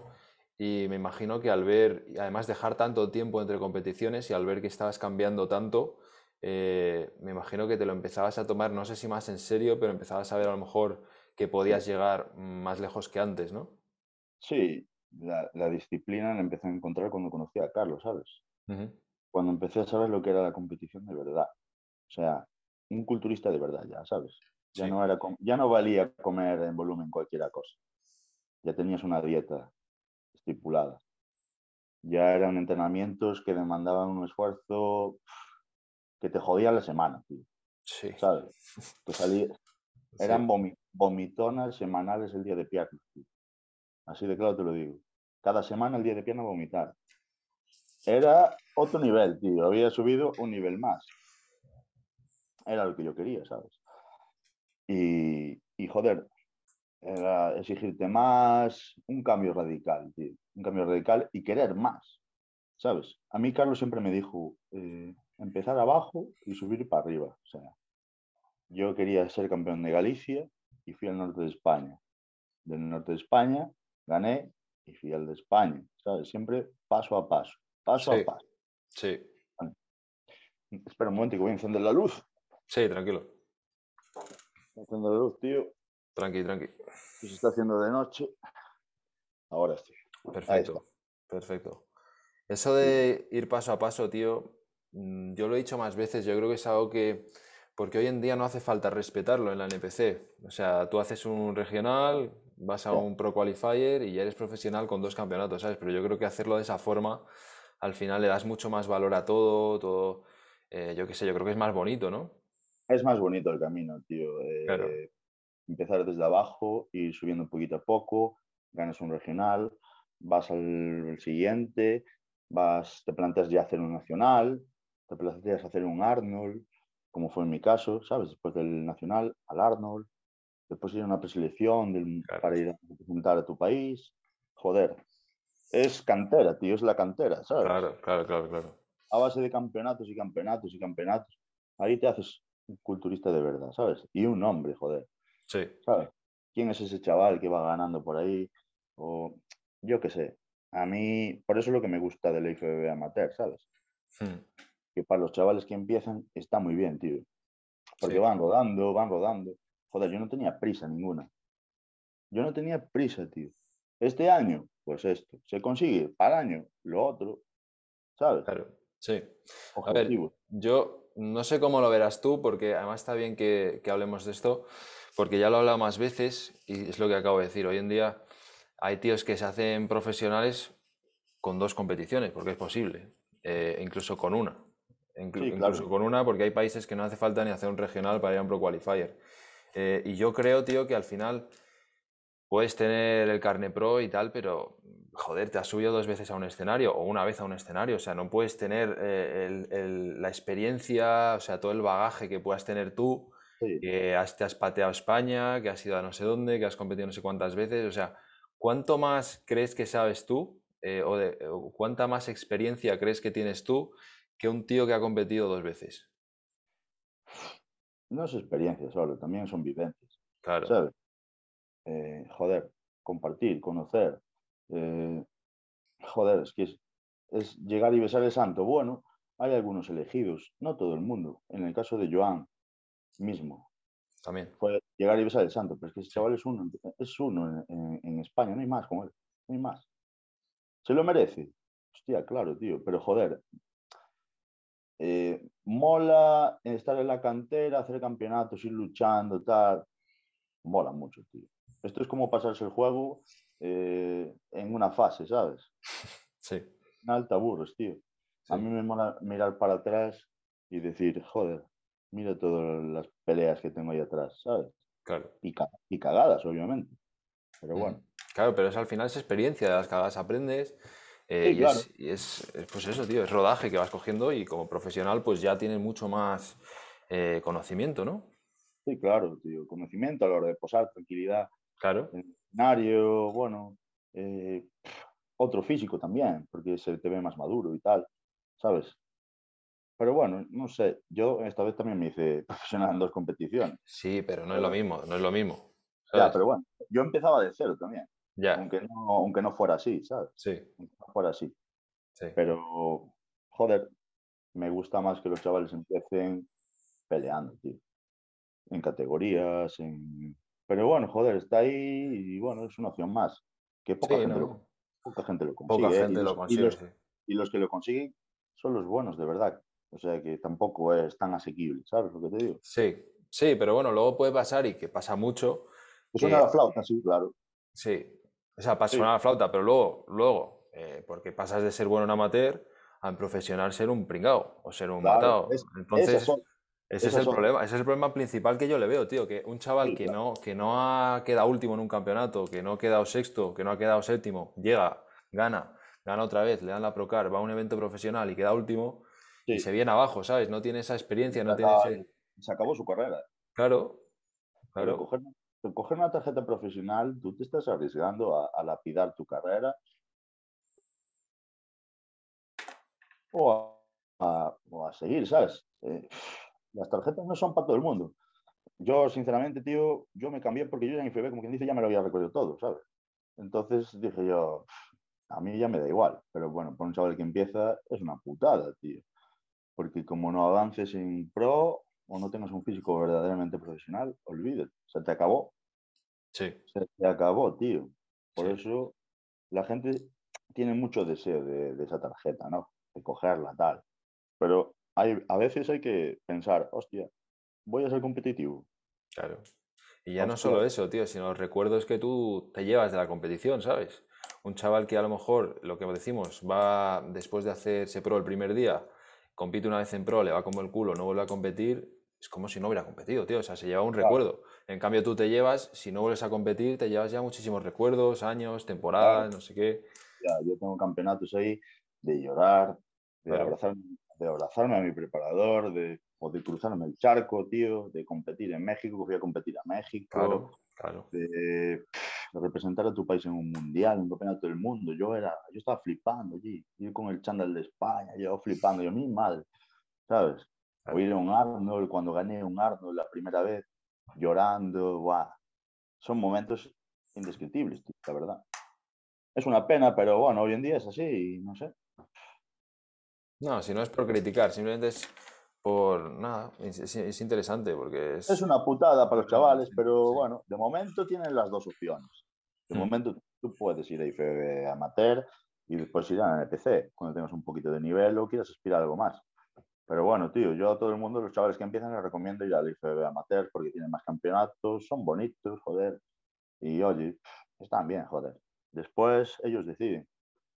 y me imagino que al ver, y además dejar tanto tiempo entre competiciones y al ver que estabas cambiando tanto, eh, me imagino que te lo empezabas a tomar, no sé si más en serio, pero empezabas a ver a lo mejor que podías llegar más lejos que antes, ¿no? Sí, la, la disciplina la empecé a encontrar cuando conocí a Carlos, ¿sabes? Cuando empecé a saber lo que era la competición de verdad. O sea, un culturista de verdad ya, ¿sabes? Ya, Sí. no, era ya no valía comer en volumen cualquier cosa. Ya tenías una dieta estipulada. Ya eran entrenamientos que demandaban un esfuerzo que te jodía la semana, tío, Sí. ¿sabes? Que salía, Sí. eran vomi- vomitonas semanales el día de piernas. tío. Así de claro te lo digo. Cada semana el día de pierna vomitar. Era otro nivel, tío. Había subido un nivel más. Era lo que yo quería, ¿sabes? Y, y joder, era exigirte más, un cambio radical, tío. Un cambio radical y querer más, ¿sabes? A mí Carlos siempre me dijo, eh, empezar abajo y subir para arriba. O sea, yo quería ser campeón de Galicia y fui al norte de España. Del norte de España gané y fui al de España, ¿sabes? Siempre paso a paso, paso Sí. a paso. Sí, Espera un momento que voy a encender la luz. sí, tranquilo. Enciendo la luz, tío, Tranqui, tranqui. se está haciendo de noche. Ahora sí. Perfecto, perfecto. Eso de ir paso a paso, tío, mm, yo lo he dicho más veces, yo creo que es algo que, porque hoy en día no hace falta respetarlo en la NPC. O sea, tú haces un regional, vas a un Pro Qualifier y ya eres profesional con dos campeonatos, ¿sabes? Pero yo creo que hacerlo de esa forma, al final le das mucho más valor a todo, todo, eh, yo qué sé, yo creo que es más bonito, ¿no? Es más bonito el camino, tío. Claro. eh, Empezar desde abajo, ir subiendo poquito a poco, ganas un regional, vas al, al siguiente, vas, te planteas ya hacer un nacional, te planteas hacer un Arnold, como fue en mi caso, ¿sabes? Después del nacional, al Arnold, después ir a una preselección del- Claro. para ir a representar a tu país. Joder, es cantera, tío, es la cantera, ¿sabes? Claro, claro, claro, claro. a base de campeonatos y campeonatos y campeonatos, ahí te haces un culturista de verdad, ¿sabes? Y un hombre, joder, Sí, ¿sabes? ¿Quién es ese chaval que va ganando por ahí? O yo qué sé. A mí, por eso es lo que me gusta del IFBB amateur, ¿sabes? Mm, Que para los chavales que empiezan está muy bien, tío. Porque Sí. van rodando, van rodando. Joder, yo no tenía prisa ninguna. Yo no tenía prisa, tío. Este año, pues esto. Se consigue para año, lo otro. ¿Sabes? claro, sí. A ver, yo no sé cómo lo verás tú, porque además está bien que, que hablemos de esto, porque ya lo he hablado más veces y es lo que acabo de decir. Hoy en día hay tíos que se hacen profesionales con dos competiciones, porque es posible, eh, incluso con una. incluso con una, porque hay países que no hace falta ni hacer un regional para ir a un Pro Qualifier. Eh, y yo creo, tío, que al final puedes tener el carne pro y tal, pero joder, te has subido dos veces a un escenario o una vez a un escenario, o sea, no puedes tener eh, la experiencia, o sea, todo el bagaje que puedas tener tú, que has, te has pateado España, que has ido a no sé dónde, que has competido no sé cuántas veces, o sea, ¿cuánto más crees que sabes tú eh, o, de, cuánta más experiencia crees que tienes tú que un tío que ha competido dos veces? No es experiencia solo, también son vivencias. Claro. ¿Sabes? Eh, joder, compartir, conocer. Eh, joder, es que es, llegar y besar el santo. Bueno, hay algunos elegidos, no todo el mundo. En el caso de Joan mismo. También. Fue llegar y besar el santo, pero es que ese chaval es uno, es uno en, España, no hay más como él, no hay más. ¿Se lo merece? Hostia, claro, tío, pero joder, eh, mola estar en la cantera, hacer campeonatos, ir luchando, tal. Mola mucho, tío. Esto es como pasarse el juego eh, en una fase, ¿sabes? Sí. En alta burros, tío. A mí me mola mirar para atrás y decir, joder, mira todas las peleas que tengo ahí atrás, ¿sabes? Claro. Y, cagadas, obviamente. Pero bueno. Claro, pero es al final es experiencia, de las cagadas aprendes. Eh, y, es, pues eso, tío, es rodaje que vas cogiendo y como profesional pues ya tienes mucho más eh, conocimiento, ¿no? Sí, claro, tío, conocimiento a la hora de posar, tranquilidad. Claro. Escenario, bueno, eh, otro físico también, porque se te ve más maduro y tal, ¿sabes? Pero bueno, no sé, yo esta vez también me hice profesional en dos competiciones. Sí, pero no es lo mismo, no es lo mismo. Ya, pero bueno, yo empezaba de cero también. Ya. Aunque no, aunque no fuera así, ¿sabes? Sí. Aunque no fuera así. Sí. Pero, joder, me gusta más que los chavales empiecen peleando, tío. En categorías, en... Pero bueno, joder, está ahí y bueno, es una opción más. Que poca, gente, lo, poca gente lo consigue. Poca gente lo consigue, y los que lo consiguen son los buenos, de verdad. O sea que tampoco es tan asequible, ¿sabes lo que te digo? Sí, sí, pero bueno, luego puede pasar y que pasa mucho. Es una flauta, sí, claro. Sí, o sea, pasa una flauta, pero luego, luego eh, porque pasas de ser bueno en amateur a en profesional ser un pringao o ser un matado. Entonces, ese es el problema, ese es el problema principal que yo le veo, tío, que un chaval que, no, que no ha quedado último en un campeonato, que no ha quedado sexto, que no ha quedado séptimo, llega, gana, gana otra vez, le dan la Procar, va a un evento profesional y queda último, y se viene abajo, ¿sabes? No tiene esa experiencia, no tiene Se acabó su carrera. Claro, claro. Coger, una tarjeta profesional, tú te estás arriesgando a, lapidar tu carrera o a, seguir, ¿sabes? Eh, las tarjetas no son para todo el mundo. Yo, sinceramente, tío, yo me cambié porque yo ya en IFB, como quien dice, ya me lo había recorrido todo, ¿sabes? Entonces dije yo, a mí ya me da igual, pero bueno, por un chaval que empieza es una putada, tío porque como no avances en pro o no tengas un físico verdaderamente profesional, olvídate, se te acabó. Sí. Se te acabó, tío. Por eso la gente tiene mucho deseo de, esa tarjeta, ¿no? De cogerla, tal. Pero hay, a veces hay que pensar, hostia, voy a ser competitivo. Claro. Y ya no solo eso, tío, sino los recuerdos que tú te llevas de la competición, ¿sabes? Un chaval que a lo mejor, lo que decimos, va después de hacerse pro el primer día, compite una vez en pro, le va como el culo, no vuelve a competir, es como si no hubiera competido, tío. O sea, se lleva un recuerdo. En cambio, tú te llevas, si no vuelves a competir, te llevas ya muchísimos recuerdos, años, temporadas, no sé qué. Ya, yo tengo campeonatos ahí de llorar, de, abrazarme, de abrazarme a mi preparador, de, o de cruzarme el charco, tío, de competir en México, fui a competir a México. Claro, claro. De, representar a tu país en un mundial, un campeonato del mundo. Yo era, yo estaba flipando allí, yo con el chándal de España, yo flipando, yo mi madre, ¿sabes? O ir a un Arnold, cuando gané un Arnold la primera vez, llorando, guau. Son momentos indescriptibles, la verdad. Es una pena, pero bueno, hoy en día es así, no sé. No, si no es por criticar, simplemente es por nada, es, interesante porque es... Es una putada para los chavales, pero bueno, de momento tienen las dos opciones. De mm. momento tú puedes ir a IFB amateur y después ir a NPC cuando tengas un poquito de nivel o quieras aspirar a algo más. Pero bueno, tío, yo a todo el mundo, los chavales que empiezan, les recomiendo ir al IFB amateur porque tienen más campeonatos, son bonitos, joder. Y oye, están bien, joder. Después ellos deciden.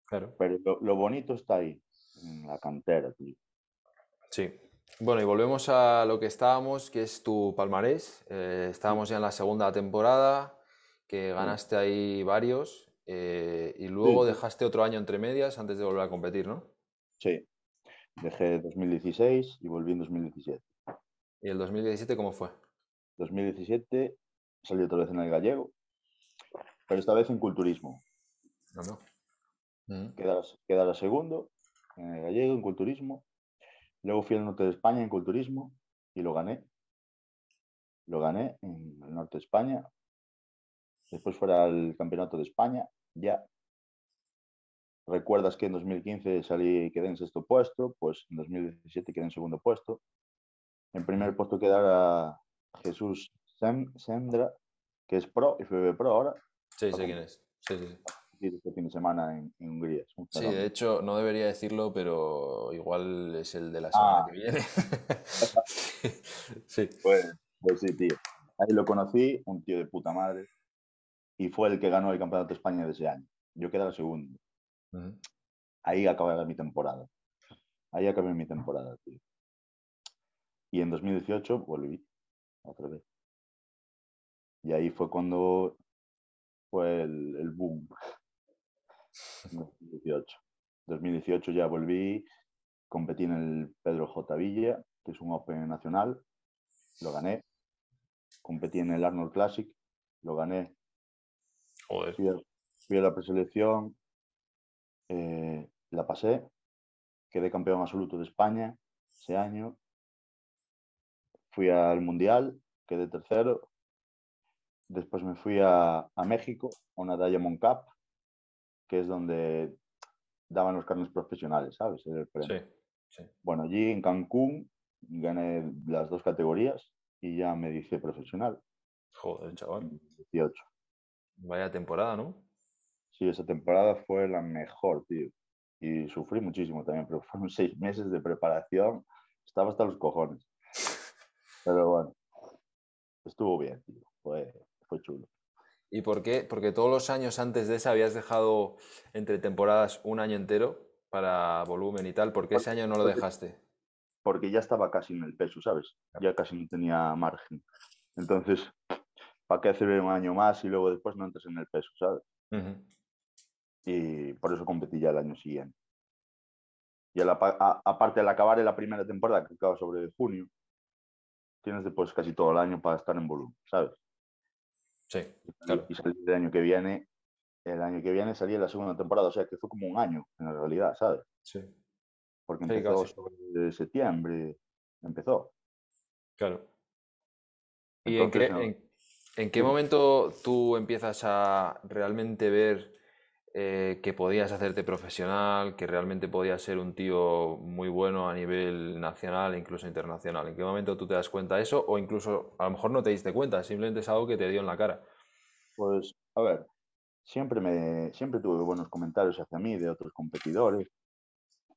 Claro. Pero lo, lo bonito está ahí, en la cantera, tío. Sí. Bueno, y volvemos a lo que estábamos, que es tu palmarés. Eh, estábamos ya en la segunda temporada, que ganaste ahí varios, eh, y luego dejaste otro año entre medias antes de volver a competir, ¿no? Sí. Dejé 2016 y volví en 2017. ¿Y el 2017 cómo fue? 2017 salí otra vez en el gallego, pero esta vez en culturismo. No, no. Quedara, segundo en el gallego, en culturismo. Luego fui al norte de España en culturismo y lo gané. Lo gané en el norte de España. Después fuera al campeonato de España, ya. Recuerdas que en 2015 salí y quedé en sexto puesto, pues en 2017 quedé en segundo puesto. En primer puesto quedara Jesús Sendra, que es pro y FB Pro ahora. Sí, sé quién es. Sí, sí, sí este fin de semana en, Hungría. Sí, de hecho, no debería decirlo, pero igual es el de la semana ah. que viene. sí. Pues, pues, sí, tío. Ahí lo conocí, un tío de puta madre, y fue el que ganó el Campeonato de España de ese año. Yo quedé el segundo. Ahí acabé mi temporada. Ahí acabé mi temporada, tío. Y en 2018 volví otra vez. Y ahí fue cuando fue el, el boom. 2018. 2018 ya volví, competí en el Pedro J. Villa, que es un Open nacional, lo gané. Competí en el Arnold Classic, lo gané. Joder. Fui a, la preselección, eh, la pasé, quedé campeón absoluto de España ese año. Fui al Mundial, quedé tercero. Después me fui a, a México, a una Diamond Cup, que es donde daban los carnes profesionales, ¿sabes? Sí, Bueno, allí en Cancún gané las dos categorías y ya me dice profesional. Joder, chaval. 18. Vaya temporada, ¿no? Sí, esa temporada fue la mejor, tío. Y sufrí muchísimo también, pero fueron seis meses de preparación. Estaba hasta los cojones. Pero bueno, estuvo bien, tío. Fue, fue chulo. ¿Y por qué? Porque todos los años antes de esa habías dejado entre temporadas un año entero para volumen y tal. ¿Por qué ese año no lo dejaste? Porque ya estaba casi en el peso, ¿sabes? Ya casi no tenía margen. Entonces, ¿para qué hacer un año más y luego después no entras en el peso, ¿sabes? Y por eso competí ya el año siguiente. Y aparte al acabar en la primera temporada, que acaba sobre junio, tienes después casi todo el año para estar en volumen, ¿sabes? Sí, Y salí el año que viene, el año que viene salí en la segunda temporada, o sea que fue como un año en realidad, ¿sabes? Sí. Porque empezó sobre septiembre, empezó. Claro. ¿Y en, qué, en, qué momento tú empiezas a realmente ver eh, que podías hacerte profesional, que realmente podías ser un tío muy bueno a nivel nacional e incluso internacional. ¿En qué momento tú te das cuenta de eso? O incluso a lo mejor no te diste cuenta, simplemente es algo que te dio en la cara. Pues, a ver, siempre, me, siempre tuve buenos comentarios hacia mí de otros competidores,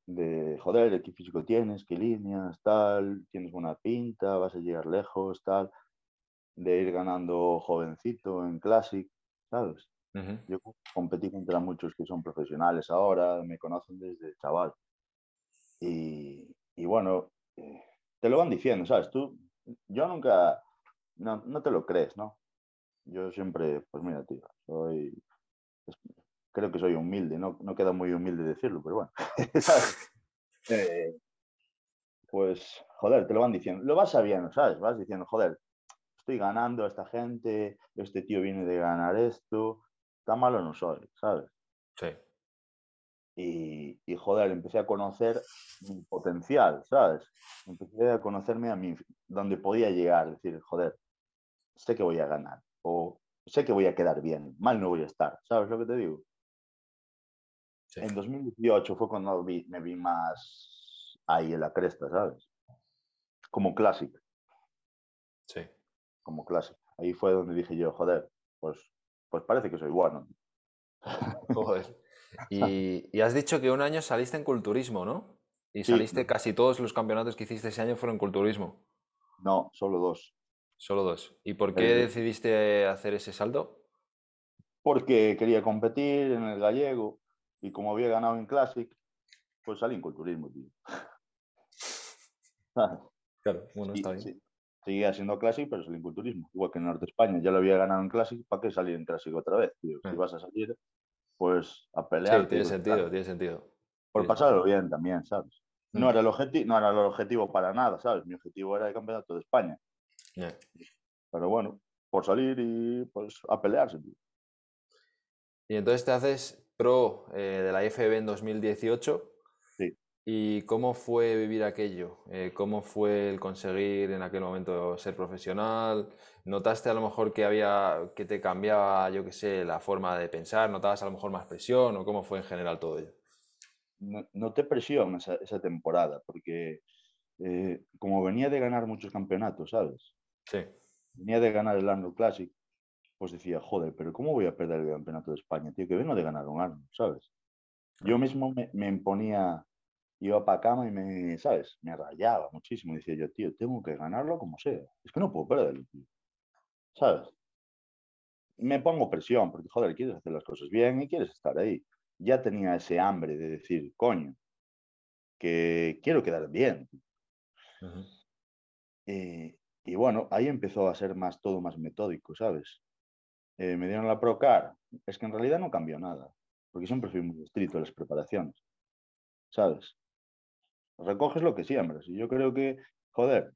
de, joder, qué físico tienes, qué líneas, tal, tienes buena pinta, vas a llegar lejos, tal, de ir ganando jovencito en Classic, ¿sabes? Yo competí contra muchos que son profesionales ahora, me conocen desde chaval. Y, bueno, eh, te lo van diciendo, ¿sabes? Tú, yo nunca, no, no, te lo crees, ¿no? Yo siempre, pues mira, tío, soy, creo que soy humilde, no, no queda muy humilde decirlo, pero bueno, ¿sabes? Eh, pues, joder, te lo van diciendo, lo vas sabiendo, ¿sabes? Vas diciendo, joder, estoy ganando a esta gente, este tío viene de ganar esto, tan malo no soy, ¿sabes? Sí. Y, y, joder, empecé a conocer mi potencial, ¿sabes? Empecé a conocerme a mí, donde podía llegar, decir, joder, sé que voy a ganar, o sé que voy a quedar bien, mal no voy a estar, ¿sabes lo que te digo? En 2018 fue cuando me vi más ahí en la cresta, ¿sabes? Como clásico. Sí. Como clásico. Ahí fue donde dije yo, joder, pues pues parece que soy bueno. Joder. Y, has dicho que un año saliste en culturismo, ¿no? Y saliste casi todos los campeonatos que hiciste ese año fueron en culturismo. No, solo dos. Solo dos. ¿Y por qué decidiste hacer ese salto? Porque quería competir en el gallego y como había ganado en Classic, pues salí en culturismo, tío. Claro, bueno, está bien. Sí. Seguía siendo Classic, pero es el inculturismo. Igual que en Norte de España ya lo había ganado en Classic, ¿para qué salir en Classic otra vez, tío? Si Sí. vas a salir, pues a pelear. Sí, tiene sentido, tiene sentido. Por pasarlo bien también, ¿sabes? No Mm. era, el objeti- no era el objetivo para nada, ¿sabes? Mi objetivo era el campeonato de España. Pero bueno, por salir y pues a pelearse, tío. Y entonces te haces pro eh, de la IFB en 2018. ¿Y cómo fue vivir aquello? Eh, ¿cómo fue el conseguir en aquel momento ser profesional? ¿Notaste a lo mejor que había, que te cambiaba, yo qué sé, la forma de pensar? ¿Notabas a lo mejor más presión? ¿O cómo fue en general todo ello? no- noté presión esa, esa temporada, porque eh, como venía de ganar muchos campeonatos, ¿sabes? Sí. Venía de ganar el Arnold Classic, pues decía, joder, pero ¿cómo voy a perder el campeonato de España, tío? Que vengo de ganar un Arnold, ¿sabes? Yo mismo me, me imponía, iba para cama y me, ¿sabes? Me rayaba muchísimo. Decía yo, tío, tengo que ganarlo como sea. Es que no puedo perderlo, tío. ¿Sabes? Me pongo presión, porque, joder, quieres hacer las cosas bien y quieres estar ahí. Ya tenía ese hambre de decir, coño, que quiero quedar bien. tío. Ujú. Eh, y bueno, ahí empezó a ser más todo más metódico, ¿sabes? Eh, me dieron la Procar. Es que en realidad no cambió nada, porque siempre fui muy estricto en las preparaciones, ¿sabes? Recoges lo que siembras. Y yo creo que, joder,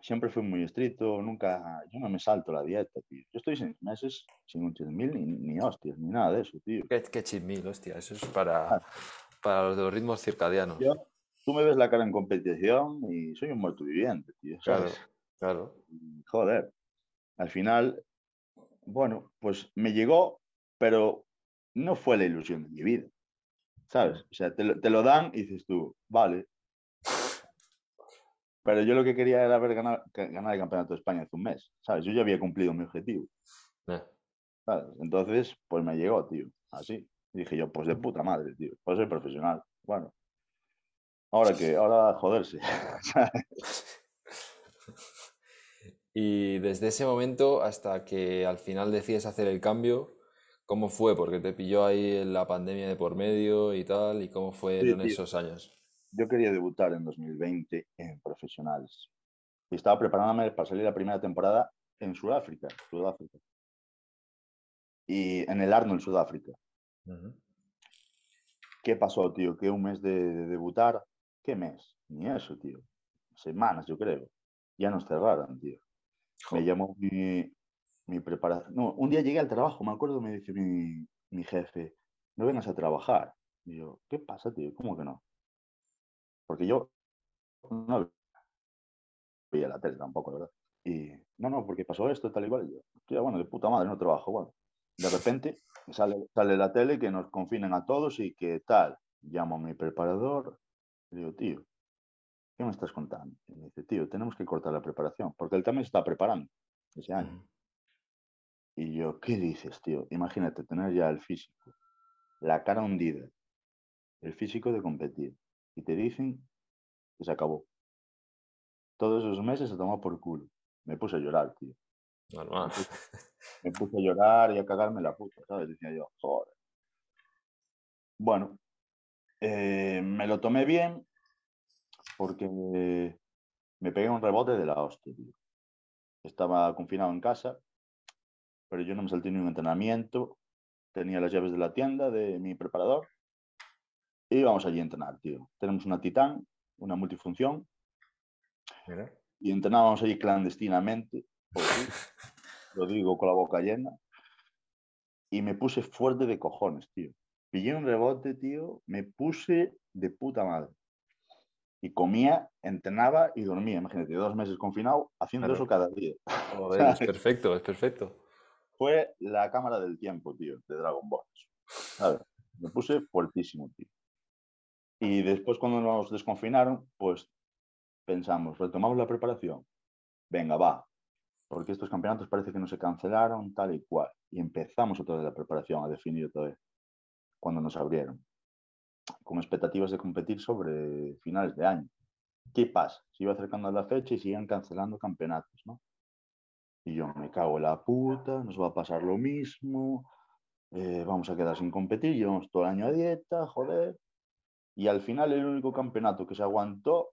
siempre fui muy estricto, nunca, yo no me salto la dieta, tío. Yo estoy seis meses sin un mil ni, ni hostias, ni nada de eso, tío. Qué, qué chismil, hostia. Eso es para, para los de los ritmos circadianos. Yo, tú me ves la cara en competición y soy un muerto viviente, tío. Claro, claro. Y, joder, al final, bueno, pues me llegó, pero no fue la ilusión de mi vida, ¿sabes? O sea, te lo, te lo dan y dices tú, vale. Pero yo lo que quería era ganar, ca- ganar el campeonato de España hace un mes, ¿sabes? Yo ya había cumplido mi objetivo. Entonces, pues me llegó, tío, así. Y dije yo, pues de puta madre, tío, pues soy profesional. Bueno, ahora que, ahora joderse. ¿sabes? Y desde ese momento hasta que al final decides hacer el cambio, ¿cómo fue? Porque te pilló ahí la pandemia de por medio y tal, ¿y cómo fueron tío. esos años? yo quería debutar en 2020 en profesionales. Y estaba preparándome para salir la primera temporada en Sudáfrica, Sudáfrica. Y en el Arnold, Sudáfrica. ¿Qué pasó, tío? Que un mes de, de debutar, ¿qué mes? Ni eso, tío. Semanas, yo creo. Ya nos cerraron, tío. Me llamó mi, mi preparación. No, un día llegué al trabajo, me acuerdo, me dice mi, jefe, no vengas a trabajar. Y yo, ¿qué pasa, tío? ¿Cómo que no? Porque yo no veía la tele tampoco, ¿verdad? Y no, no, porque pasó esto, tal y cual. Yo, "Hostia, bueno, de puta madre, no trabajo. Bueno, de repente sale, la tele que nos confinan a todos y que tal. Llamo a mi preparador y digo, tío, ¿qué me estás contando? Y me dice, tío, tenemos que cortar la preparación, porque él también está preparando ese año. Y yo, ¿qué dices, tío? Imagínate tener ya el físico, la cara hundida, el físico de competir, y te dicen que se acabó. Todos esos meses se tomó por culo. Me puse a llorar, tío. Normal. Me puse a llorar y a cagarme la puta, ¿sabes? Decía yo, joder. Bueno, eh, me lo tomé bien porque me pegué un rebote de la hostia, tío. Estaba confinado en casa, pero yo no me salté ni un entrenamiento. Tenía las llaves de la tienda de mi preparador y íbamos allí a entrenar, tío. Tenemos una Titán, una multifunción, Mira. y entrenábamos allí clandestinamente, lo digo con la boca llena, y me puse fuerte de cojones, tío. Pillé un rebote, tío, me puse de puta madre. Y comía, entrenaba y dormía. Imagínate, dos meses confinado, haciendo Claro. eso cada día. Joder, es perfecto, es perfecto. Fue la cámara del tiempo, tío, de Dragon Ball. Me puse fuertísimo, tío. Y después cuando nos desconfinaron, pues pensamos, retomamos la preparación. Venga, va. Porque estos campeonatos parece que no se cancelaron, tal y cual. Y empezamos otra vez la preparación a definir otra vez. Cuando nos abrieron. Con expectativas de competir sobre finales de año. ¿Qué pasa? Se iba acercando a la fecha y siguen cancelando campeonatos, ¿no? Y yo me cago en la puta, nos va a pasar lo mismo, eh, vamos a quedar sin competir, llevamos todo el año a dieta, joder. Y al final el único campeonato que se aguantó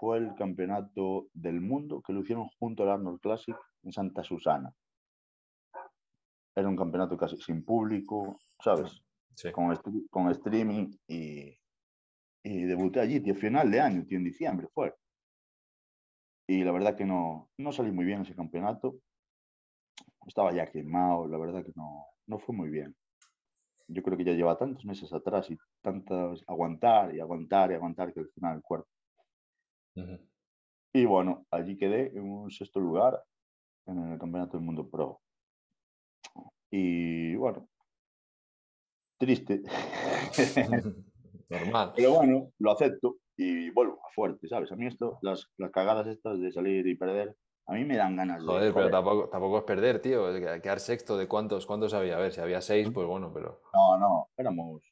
fue el campeonato del mundo que lo hicieron junto al Arnold Classic en Santa Susana. Era un campeonato casi sin público, ¿sabes? Sí. Con, con streaming y, y debuté allí, tío, final de año, tío, en diciembre fue. Y la verdad que no, no salí muy bien ese campeonato. Estaba ya quemado, la verdad que no, no fue muy bien. Yo creo que ya lleva tantos meses atrás y tantas aguantar y aguantar y aguantar que al final el cuerpo. Ujú. Y bueno, allí quedé en un sexto lugar en el Campeonato del Mundo Pro. Y bueno, triste. Normal. Pero bueno, lo acepto y vuelvo a fuerte, ¿sabes? A mí esto, las, las cagadas estas de salir y perder, a mí me dan ganas de... Joder, pero joder. tampoco, tampoco es perder, tío. Quedar sexto de cuántos, cuántos había. A ver, si había seis, pues bueno, pero. No, no, éramos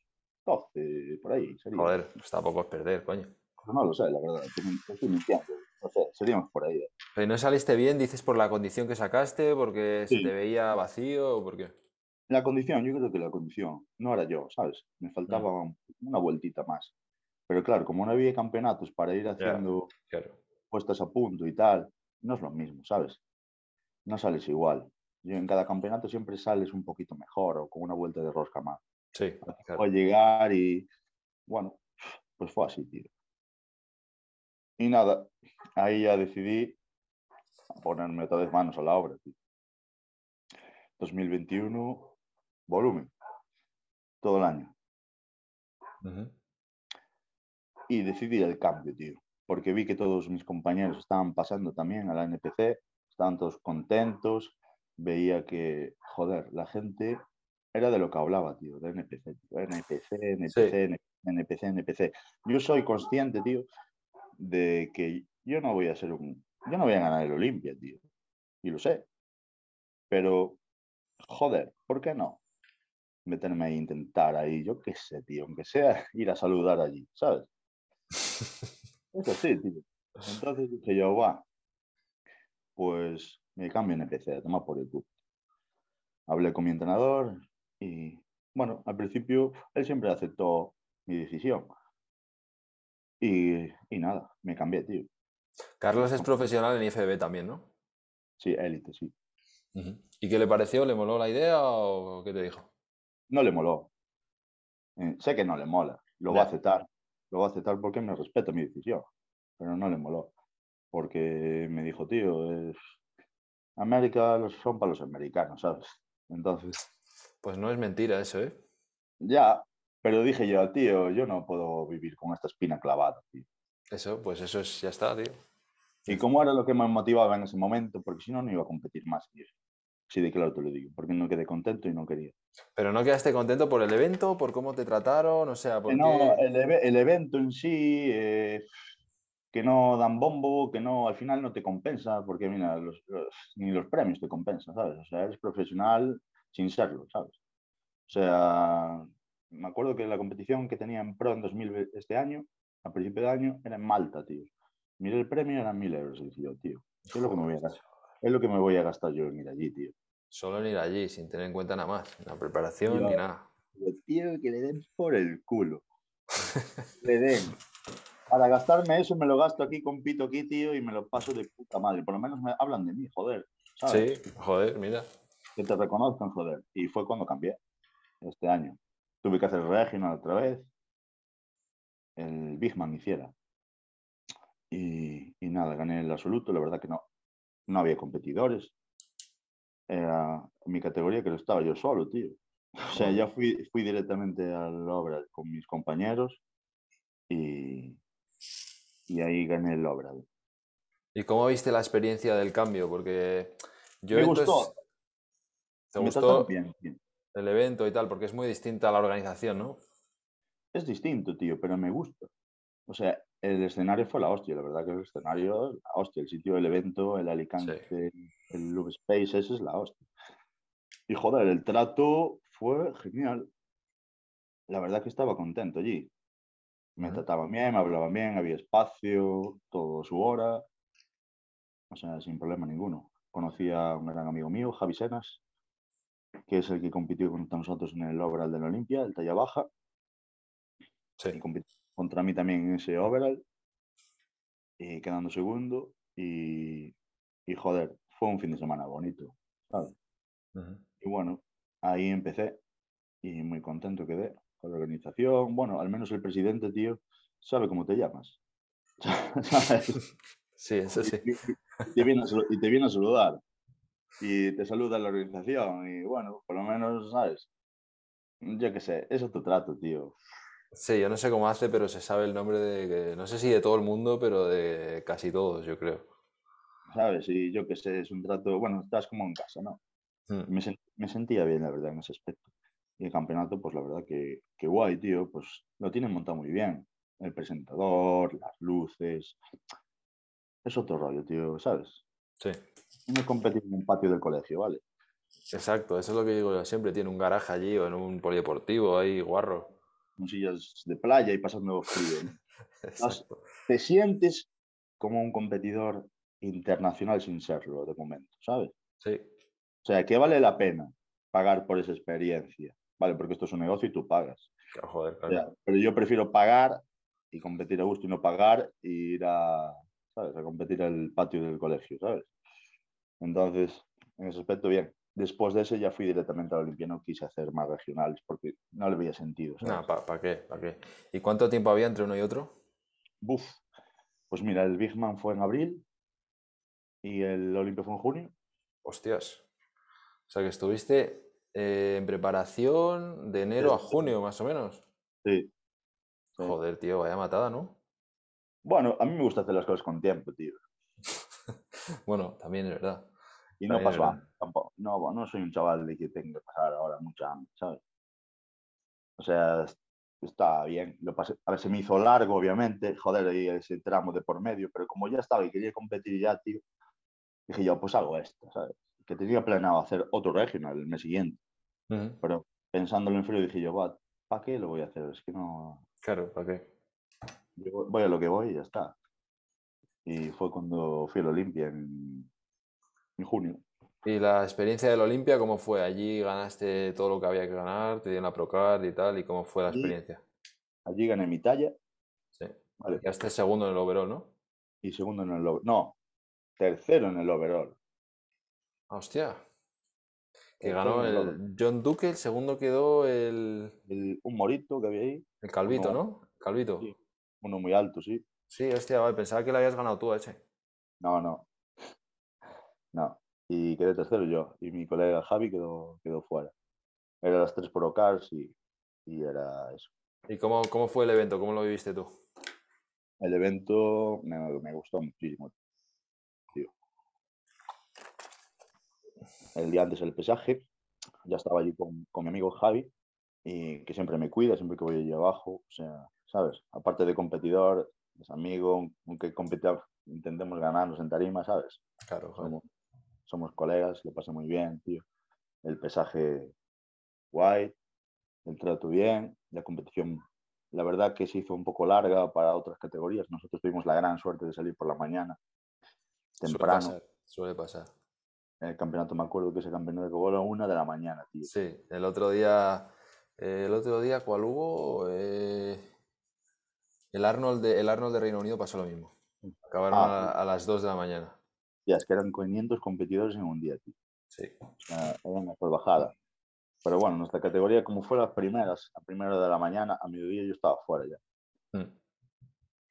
12 por ahí. sería. Joder, pues tampoco es perder, coño. No lo sé, la verdad, estoy, min- estoy mintiendo. No sé, seríamos por ahí. Pero no saliste bien, dices por la condición que sacaste, porque se te veía vacío o por qué. La condición, yo creo que la condición, no era yo, ¿sabes? Me faltaba un- una vueltita más. Pero claro, como no había campeonatos para ir haciendo Claro. puestas a punto y tal, no es lo mismo, ¿sabes? No sales igual. Yo en cada campeonato siempre sales un poquito mejor o con una vuelta de rosca más. Sí, claro. Puede llegar y, bueno, pues fue así, tío. Y nada, ahí ya decidí ponerme otra vez manos a la obra, tío. 2021, volumen, todo el año. Y decidí el cambio, tío, porque vi que todos mis compañeros estaban pasando también a la NPC, estaban todos contentos, veía que, joder, la gente era de lo que hablaba, tío, de NPC, tío, NPC, NPC, NPC, NPC. Yo soy consciente, tío, de que yo no voy a ser un, yo no voy a ganar el Olimpia, tío, y lo sé, pero, joder, ¿por qué no? Meterme ahí, intentar ahí, yo qué sé, tío, aunque sea ir a saludar allí, ¿sabes? Eso sí, tío. Entonces dije yo, va, pues me cambio en NPC, a tomar por el culo. Hablé con mi entrenador y, bueno, al principio él siempre aceptó mi decisión. Y, y nada, me cambié, tío. Carlos es profesional en IFB también, ¿no? Sí, élite, sí. ¿Y qué le pareció? ¿Le moló la idea o qué te dijo? No le moló. Eh, sé que no le mola. Lo va a Ya. aceptar. Lo va a aceptar porque me respeta mi decisión. Pero no le moló. Porque me dijo, tío, es... América son para los americanos, ¿sabes? Entonces, Pues no es mentira eso, ¿eh? ya. Pero dije yo, tío, yo no puedo vivir con esta espina clavada, tío. Eso, pues eso es, ya está, tío. Y como era lo que me motivaba en ese momento, porque si no, no iba a competir más, tío. Sí, de claro te lo digo, porque no quedé contento y no quería. Pero no quedaste contento por el evento, por cómo te trataron, o sea, por Que no, el, el evento en sí, eh, que no dan bombo, que no, al final no te compensa, porque mira, los- los- ni los premios te compensan, ¿sabes? O sea, eres profesional sin serlo, ¿sabes? O sea, me acuerdo que la competición que tenía en Pro en 2000 este año, a principio de año, era en Malta, tío. Miré el premio, eran 1000 euros, y yo, tío, ¿qué es lo que me voy a gastar? Es lo que me voy a gastar yo en ir allí, tío. Solo en ir allí, sin tener en cuenta nada más, la preparación ni nada. Digo, tío, que le den por el culo. le den. Para gastarme eso me lo gasto aquí con Pito aquí, tío, y me lo paso de puta madre. Por lo menos me hablan de mí, joder. ¿sabes? Sí, joder, mira. Que te reconozcan, joder. Y fue cuando cambié, este año. Tuve que hacer regional otra vez. El Big Man hiciera. Y, y nada, gané el absoluto. La verdad que no, no había competidores. Era mi categoría que lo estaba yo solo, tío. O sea, ya fui, fui directamente a la obra con mis compañeros y, y ahí gané el obra. ¿Y cómo viste la experiencia del cambio? Porque yo Me entonces- gustó. ¿Te Me gustó bien, el evento y tal? Porque es muy distinta a la organización, ¿no? Es distinto, tío, pero me gusta. O sea, el escenario fue la hostia, la verdad que el escenario, la hostia, el sitio del evento, el Alicante, el Loop Space, ese es la hostia. Y joder, el trato fue genial. La verdad que estaba contento allí. Me Ujú. trataban bien, me hablaban bien, había espacio, todo su hora. O sea, sin problema ninguno. Conocí a un gran amigo mío, Javi Senas, que es el que compitió contra nosotros en el overall de la Olimpia, el talla baja, y Sí. compitió contra mí también en ese overall. y quedando segundo y, y joder, fue un fin de semana bonito, ¿sabes? Y bueno, ahí empecé y muy contento quedé con la organización. Bueno, al menos el presidente, tío, sabe cómo te llamas. ¿Sabes? Sí, eso sí. Y te, viene a, saludar. Y te saluda la organización. Y bueno, por lo menos, ¿sabes? Yo qué sé, eso te trato, tío. Sí, yo no sé cómo hace, pero se sabe el nombre de, no sé si de todo el mundo, pero de casi todos, yo creo. ¿Sabes? Y yo qué sé, es un trato, bueno, estás como en casa, ¿no? Hmm. Me, me, sentía bien, la verdad, en ese aspecto. Y el campeonato, pues la verdad que, que guay, tío, pues lo tienen montado muy bien. El presentador, las luces. Es otro rollo, tío, ¿sabes? Sí. No competir en un patio del colegio, ¿vale? Exacto, eso es lo que digo yo siempre. Tiene un garaje allí o en un polideportivo ahí, guarro. Con sillas de playa y pasando frío. Te sientes como un competidor internacional sin serlo de momento, ¿sabes? Sí. O sea, que vale la pena pagar por esa experiencia. Vale, porque esto es un negocio y tú pagas. Joder, pero yo prefiero pagar y competir a gusto y no pagar e ir a, ¿sabes? a competir al patio del colegio, ¿sabes? Entonces, en ese aspecto, bien. Después de ese ya fui directamente a la Olimpia, no quise hacer más regionales porque no le veía sentido. ¿para qué? ¿Para qué? ¿Y cuánto tiempo había entre uno y otro? Buf. Pues mira, el Big Man fue en abril y el Olimpia fue en junio. Hostias. O sea que estuviste eh, en preparación de enero a junio, más o menos. Sí. Joder, tío, vaya matada, ¿no? Bueno, a mí me gusta hacer las cosas con tiempo, tío. bueno, también es verdad. Y no pasó hambre, tampoco. No, no soy un chaval de que tenga que pasar ahora mucha hambre, ¿sabes? O sea, está bien. Lo pasé, a ver, se me hizo largo, obviamente, joder, ahí ese tramo de por medio, pero como ya estaba y quería competir ya, tío, dije yo, pues hago esto, ¿sabes? Que tenía planeado hacer otro regional el mes siguiente. Pero pensándolo en frío dije yo, ¿para qué lo voy a hacer? Es que no... Claro, ¿para qué? voy a lo que voy y ya está. Y fue cuando fui al Olimpia en, en junio. ¿Y la experiencia del Olimpia cómo fue? Allí ganaste todo lo que había que ganar, te dieron la Procard y tal, ¿y cómo fue la experiencia? Allí gané mi talla. Sí. Vale. Y segundo en el overall, ¿no? Y segundo en el overall. No, tercero en el overall. Hostia. Que ganó el John Duque, el segundo quedó el... Un morito que había ahí. El Calvito, ¿no? Calvito. Uno muy alto, sí. Sí, hostia, vale, pensaba que le habías ganado tú a ese. No, no. Y quedé tercero yo. Y mi colega Javi quedó, quedó fuera. Era las tres por Ocars y, y era eso. ¿Y cómo, cómo fue el evento? ¿Cómo lo viviste tú? El evento me, me gustó muchísimo. el día antes del pesaje, ya estaba allí con, con, mi amigo Javi, y que siempre me cuida, siempre que voy allí abajo, o sea, ¿sabes? Aparte de competidor, es amigo, aunque competidor, intentemos ganarnos en tarima, ¿sabes? Claro, somos, somos, colegas, lo pasé muy bien, tío. El pesaje guay, el trato bien, la competición, la verdad que se hizo un poco larga para otras categorías. Nosotros tuvimos la gran suerte de salir por la mañana, temprano. Suele pasar. Suele pasar el campeonato, me acuerdo que ese campeonato de a una de la mañana, tío. Sí, el otro día, el otro día, ¿cuál hubo? Eh, el, Arnold de, el Arnold de Reino Unido pasó lo mismo. Acabaron ah, a, las 2 de la mañana. Ya, es que eran 500 competidores en un día, tío. Sí. era una bajada. Pero bueno, nuestra categoría, como fue las primeras, a primera de la mañana, a mediodía yo estaba fuera ya. Mm.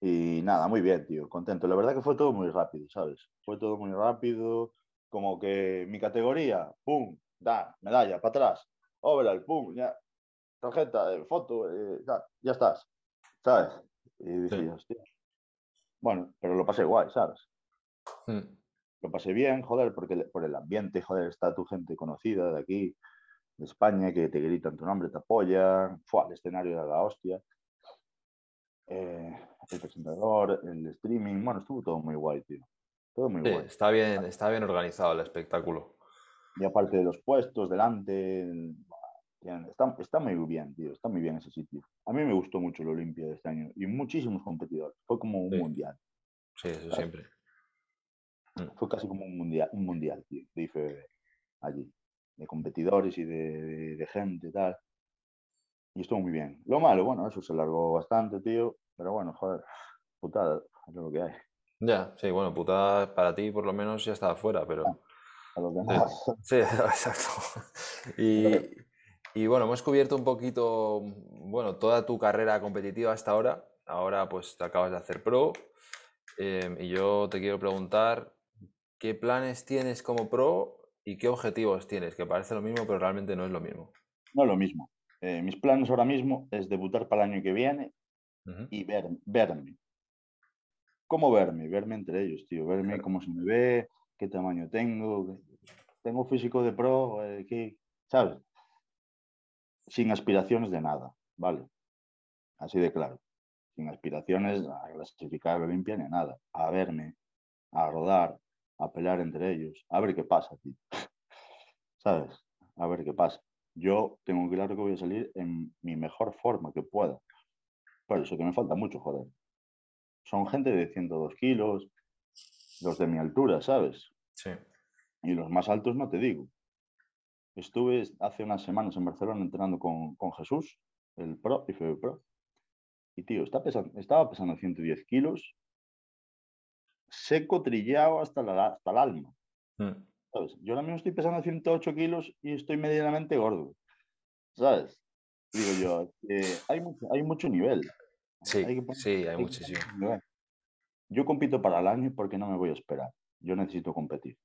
Y nada, muy bien, tío, contento. La verdad que fue todo muy rápido, ¿sabes? Fue todo muy rápido como que mi categoría, pum, da, medalla, para atrás, overall, pum, ya, tarjeta, eh, foto, eh, ya, estás, ¿sabes? Y dije, hostia. Bueno, pero lo pasé guay, ¿sabes? Hmm. Lo pasé bien, joder, porque por el ambiente, joder, está tu gente conocida de aquí, de España, que te gritan tu nombre, te apoyan, fue al escenario de la hostia. Eh, el presentador, el streaming, bueno, estuvo todo muy guay, tío. Todo muy bueno. Está bien, está bien organizado el espectáculo. Y aparte de los puestos delante, está, está, muy bien, tío. Está muy bien ese sitio. A mí me gustó mucho el Olimpia de este año y muchísimos competidores. Fue como un mundial. Sí, eso siempre. Mm. Fue casi como un mundial, un mundial, tío, de allí. De competidores y de, de gente y tal. Y estuvo muy bien. Lo malo, bueno, eso se alargó bastante, tío. Pero bueno, joder, putada, es lo que hay. Ya, sí, bueno, putada para ti por lo menos ya estaba fuera, pero... A los demás. Sí, exacto. Y, y bueno, hemos cubierto un poquito, bueno, toda tu carrera competitiva hasta ahora. Ahora pues te acabas de hacer pro. em, y yo te quiero preguntar, ¿qué planes tienes como pro y qué objetivos tienes? Que parece lo mismo, pero realmente no es lo mismo. No es lo mismo. Eh, mis planes ahora mismo es debutar para el año que viene y ver, verme. ¿Cómo verme? Verme entre ellos, tío. Verme Claro. cómo se me ve, qué tamaño tengo. Tengo físico de pro, eh, qué- ¿sabes? Sin aspiraciones de nada, ¿vale? Así de claro. Sin aspiraciones a clasificar a Olimpia ni a nada. A verme, a rodar, a pelear entre ellos. A ver qué pasa, tío. ¿Sabes? A ver qué pasa. Yo tengo claro que voy a salir en mi mejor forma que pueda. Pero eso que me falta mucho, joder. Son gente de 102 kilos, los de mi altura, ¿sabes? Sí. Y los más altos no te digo. Estuve hace unas semanas en Barcelona entrenando con, con Jesús, el pro, IFB Pro. Y tío, está pesando, estaba pesando 110 kilos, seco, trillado hasta, la, hasta el alma. Mm. ¿sabes? Yo ahora mismo estoy pesando 108 kilos y estoy medianamente gordo, ¿sabes? Digo yo, eh, hay, mucho, hay mucho nivel. Sí, Hay que sí, hay hay muchísimo. nivel. Yo compito para el año porque no me voy a esperar. Yo necesito competir.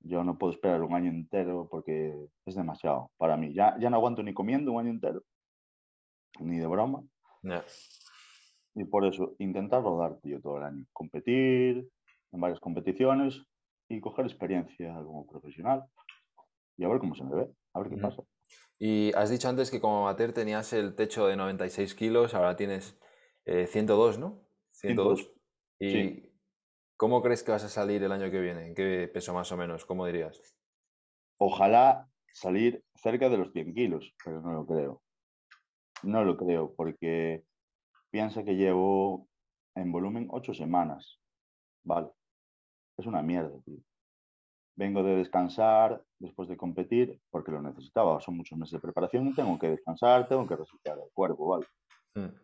Yo no puedo esperar un año entero porque es demasiado para mí. Ya, ya no aguanto ni comiendo un año entero, ni de broma. Ya. Y por eso intentar rodar, tío, todo el año. Competir en varias competiciones y coger experiencia como profesional. Y a ver cómo se me ve, a ver qué pasa. Y has dicho antes que como amateur tenías el techo de 96 kilos, ahora tienes eh, 102, ¿no? 102. ¿Y sí. cómo crees que vas a salir el año que viene? ¿En qué peso más o menos? ¿Cómo dirías? Ojalá salir cerca de los 100 kilos, pero no lo creo. No lo creo porque piensa que llevo en volumen ocho semanas. Vale. Es una mierda, tío. Vengo de descansar después de competir porque lo necesitaba. Son muchos meses de preparación y tengo que descansar, tengo que resetear el cuerpo, ¿vale? Mm.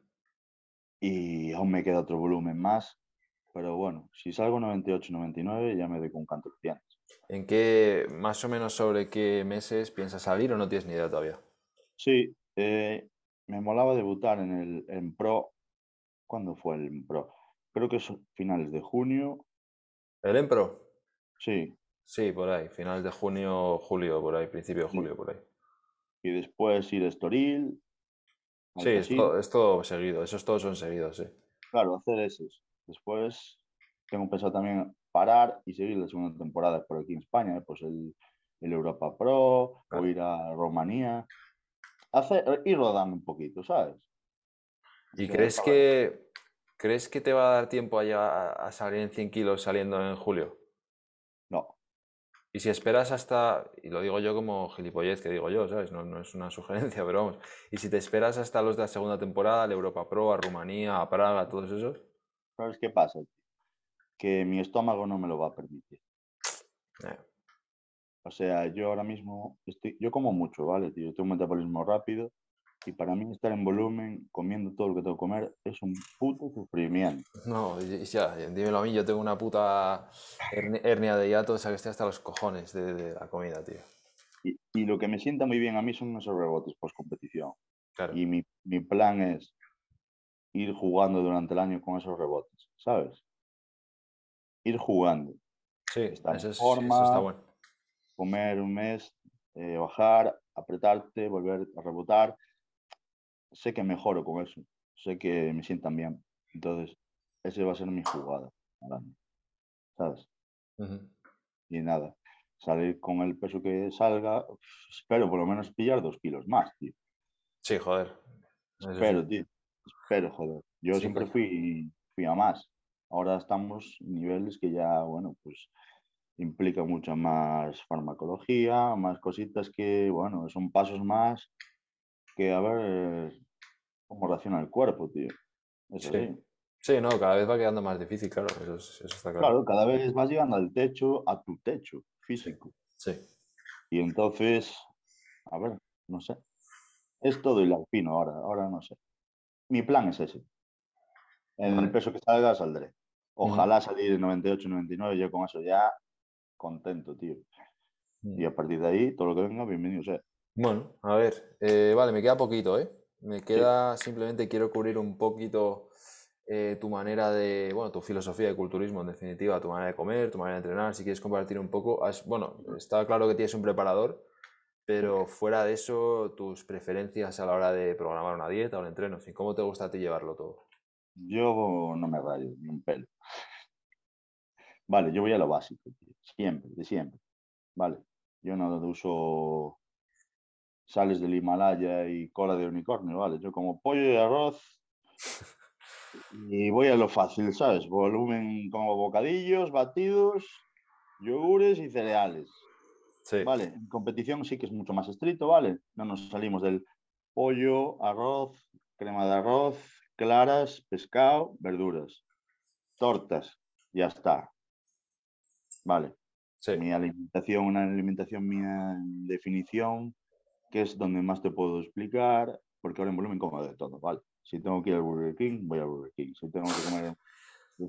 Y aún me queda otro volumen más. Pero bueno, si salgo 98, 99, ya me doy con un canto de. ¿En qué, más o menos sobre qué meses piensas salir o no tienes ni idea todavía? Sí, eh, me molaba debutar en el en Pro. ¿Cuándo fue el Pro? Creo que son finales de junio. ¿El Empro? Sí, Sí, por ahí, finales de junio, julio, por ahí, principio de Sí. julio, por ahí. y después ir a Estoril. Sí, es todo, es todo seguido, esos todos son seguidos, sí. Claro, hacer esos. Después tengo pensado también parar y seguir la segunda temporada por aquí en España, ¿eh? pues el, el Europa Pro Claro. o ir a Rumanía. Hacer, ir rodando un poquito, ¿sabes? ¿Y crees que, crees que te va a dar tiempo a, llegar a- a salir en 100 kilos saliendo en julio? No, Y si esperas hasta, y lo digo yo como gilipollez que digo yo, ¿sabes? No, no es una sugerencia, pero vamos. Y si te esperas hasta los de la segunda temporada, al Europa Pro, a Rumanía, a Praga, a todos esos, ¿sabes qué pasa? Que mi estómago no me lo va a permitir. eh, O sea, yo ahora mismo estoy, yo como mucho, ¿vale? Tío? Yo tengo un metabolismo rápido y para mí estar en volumen, comiendo todo lo que tengo que comer, es un puto sufrimiento. no, ya, dímelo a mí, yo tengo una puta hernia de hiato, o sea que estoy hasta los cojones de, de la comida, tío. Y, y lo que me sienta muy bien a mí son esos rebotes post competición. Claro. Y mi, mi plan es ir jugando durante el año con esos rebotes, ¿sabes? Ir jugando, Sí, estar en eso, es- eso está forma. bueno. comer un mes, eh, bajar, apretarte, volver a rebotar. Sé que mejoro con eso, sé que me sientan bien. Entonces, ese va a ser mi jugada ¿sabes? Ujú. Y nada, salir con el peso que salga, espero por lo menos pillar dos kilos más, tío. Sí, joder. Eso sí. Espero, tío. Espero, joder. Yo Sí, siempre fui, fui a más. Ahora estamos en niveles que ya, bueno, pues implica mucha más farmacología, más cositas que, bueno, son pasos más que a ver cómo reacciona el cuerpo, tío. Sí. Sí, no, cada vez va quedando más difícil, claro, eso, es- eso está claro. Claro, cada vez vas llegando al techo, a tu techo físico. Sí. Y entonces, a ver, no sé. Es todo hilar fino ahora, ahora no sé. Mi plan es ese. En el peso que salga, saldré. Ojalá salir en 98, 99, yo con eso ya contento, tío. Y a partir de ahí, todo lo que venga, bienvenido sea. Bueno, a ver, eh, vale, me queda poquito, ¿eh? Me queda, simplemente quiero cubrir un poquito eh, tu manera de, bueno, tu filosofía de culturismo, en definitiva, tu manera de comer, tu manera de entrenar, si quieres compartir un poco. bueno, está claro que tienes un preparador, pero fuera de eso, tus preferencias a la hora de programar una dieta o un entreno, en fin, ¿cómo te gusta a ti llevarlo todo? Yo no me rayo ni un pelo. Vale, yo voy a lo básico, siempre, de siempre. Vale, yo no uso sales del Himalaya y cola de unicornio, ¿vale? Yo como pollo y arroz y voy a lo fácil, ¿sabes? Volumen como bocadillos, batidos, yogures y cereales. Sí. Vale, en competición sí que es mucho más estricto, ¿vale? No nos salimos del pollo, arroz, crema de arroz, claras, pescado, verduras, tortas, ya está. Vale. Sí. Mi alimentación, una alimentación mía en definición, que es donde más te puedo explicar, porque ahora en volumen como de todo, ¿vale? Si tengo que ir al Burger King, voy al Burger King. Si tengo que comer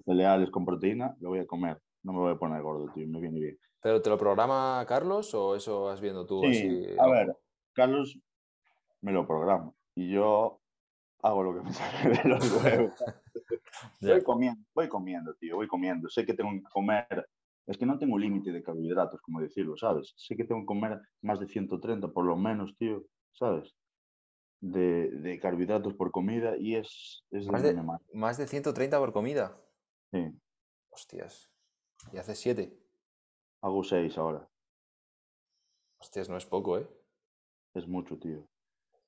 cereales con proteína, lo voy a comer. No me voy a poner gordo, tío, me viene bien. ¿Pero te lo programa Carlos o eso vas viendo tú? Sí, a ver, Carlos me lo programa y yo hago lo que me sale de los huevos. voy, comiendo, voy comiendo, tío, voy comiendo. Sé que tengo que comer es que no tengo límite de carbohidratos, como decirlo, ¿sabes? Sé que tengo que comer más de 130 por lo menos, tío, ¿sabes? De, carbohidratos por comida y es... es ¿Más, de, ¿Más de 130 por comida? Sí. Hostias. ¿Y hace 7? Hago 6 ahora. Hostias, no es poco, ¿eh? Es mucho, tío.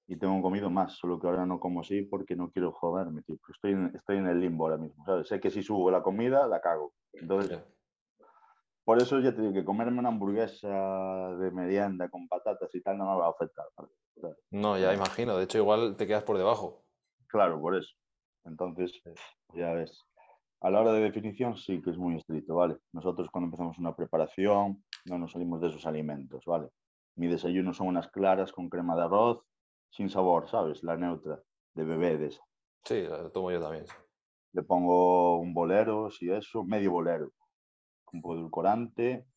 Y tengo comido más, solo que ahora no como así porque no quiero joderme, tío. Estoy en, estoy en el limbo ahora mismo, ¿sabes? Sé que si subo la comida, la cago. Entonces... Por eso ya te digo que comerme una hamburguesa de merienda con patatas y tal no me va a afectar. No, ya imagino. De hecho, igual te quedas por debajo. Claro, por eso. Entonces, ya ves. A la hora de definición sí que es muy estricto, ¿vale? Nosotros cuando empezamos una preparación no nos salimos de esos alimentos, ¿vale? Mi desayuno son unas claras con crema de arroz, sin sabor, ¿sabes? La neutra, de bebé de esa. Sí, la tomo yo también. Le pongo un bolero, si eso, medio bolero un poco de edulcorante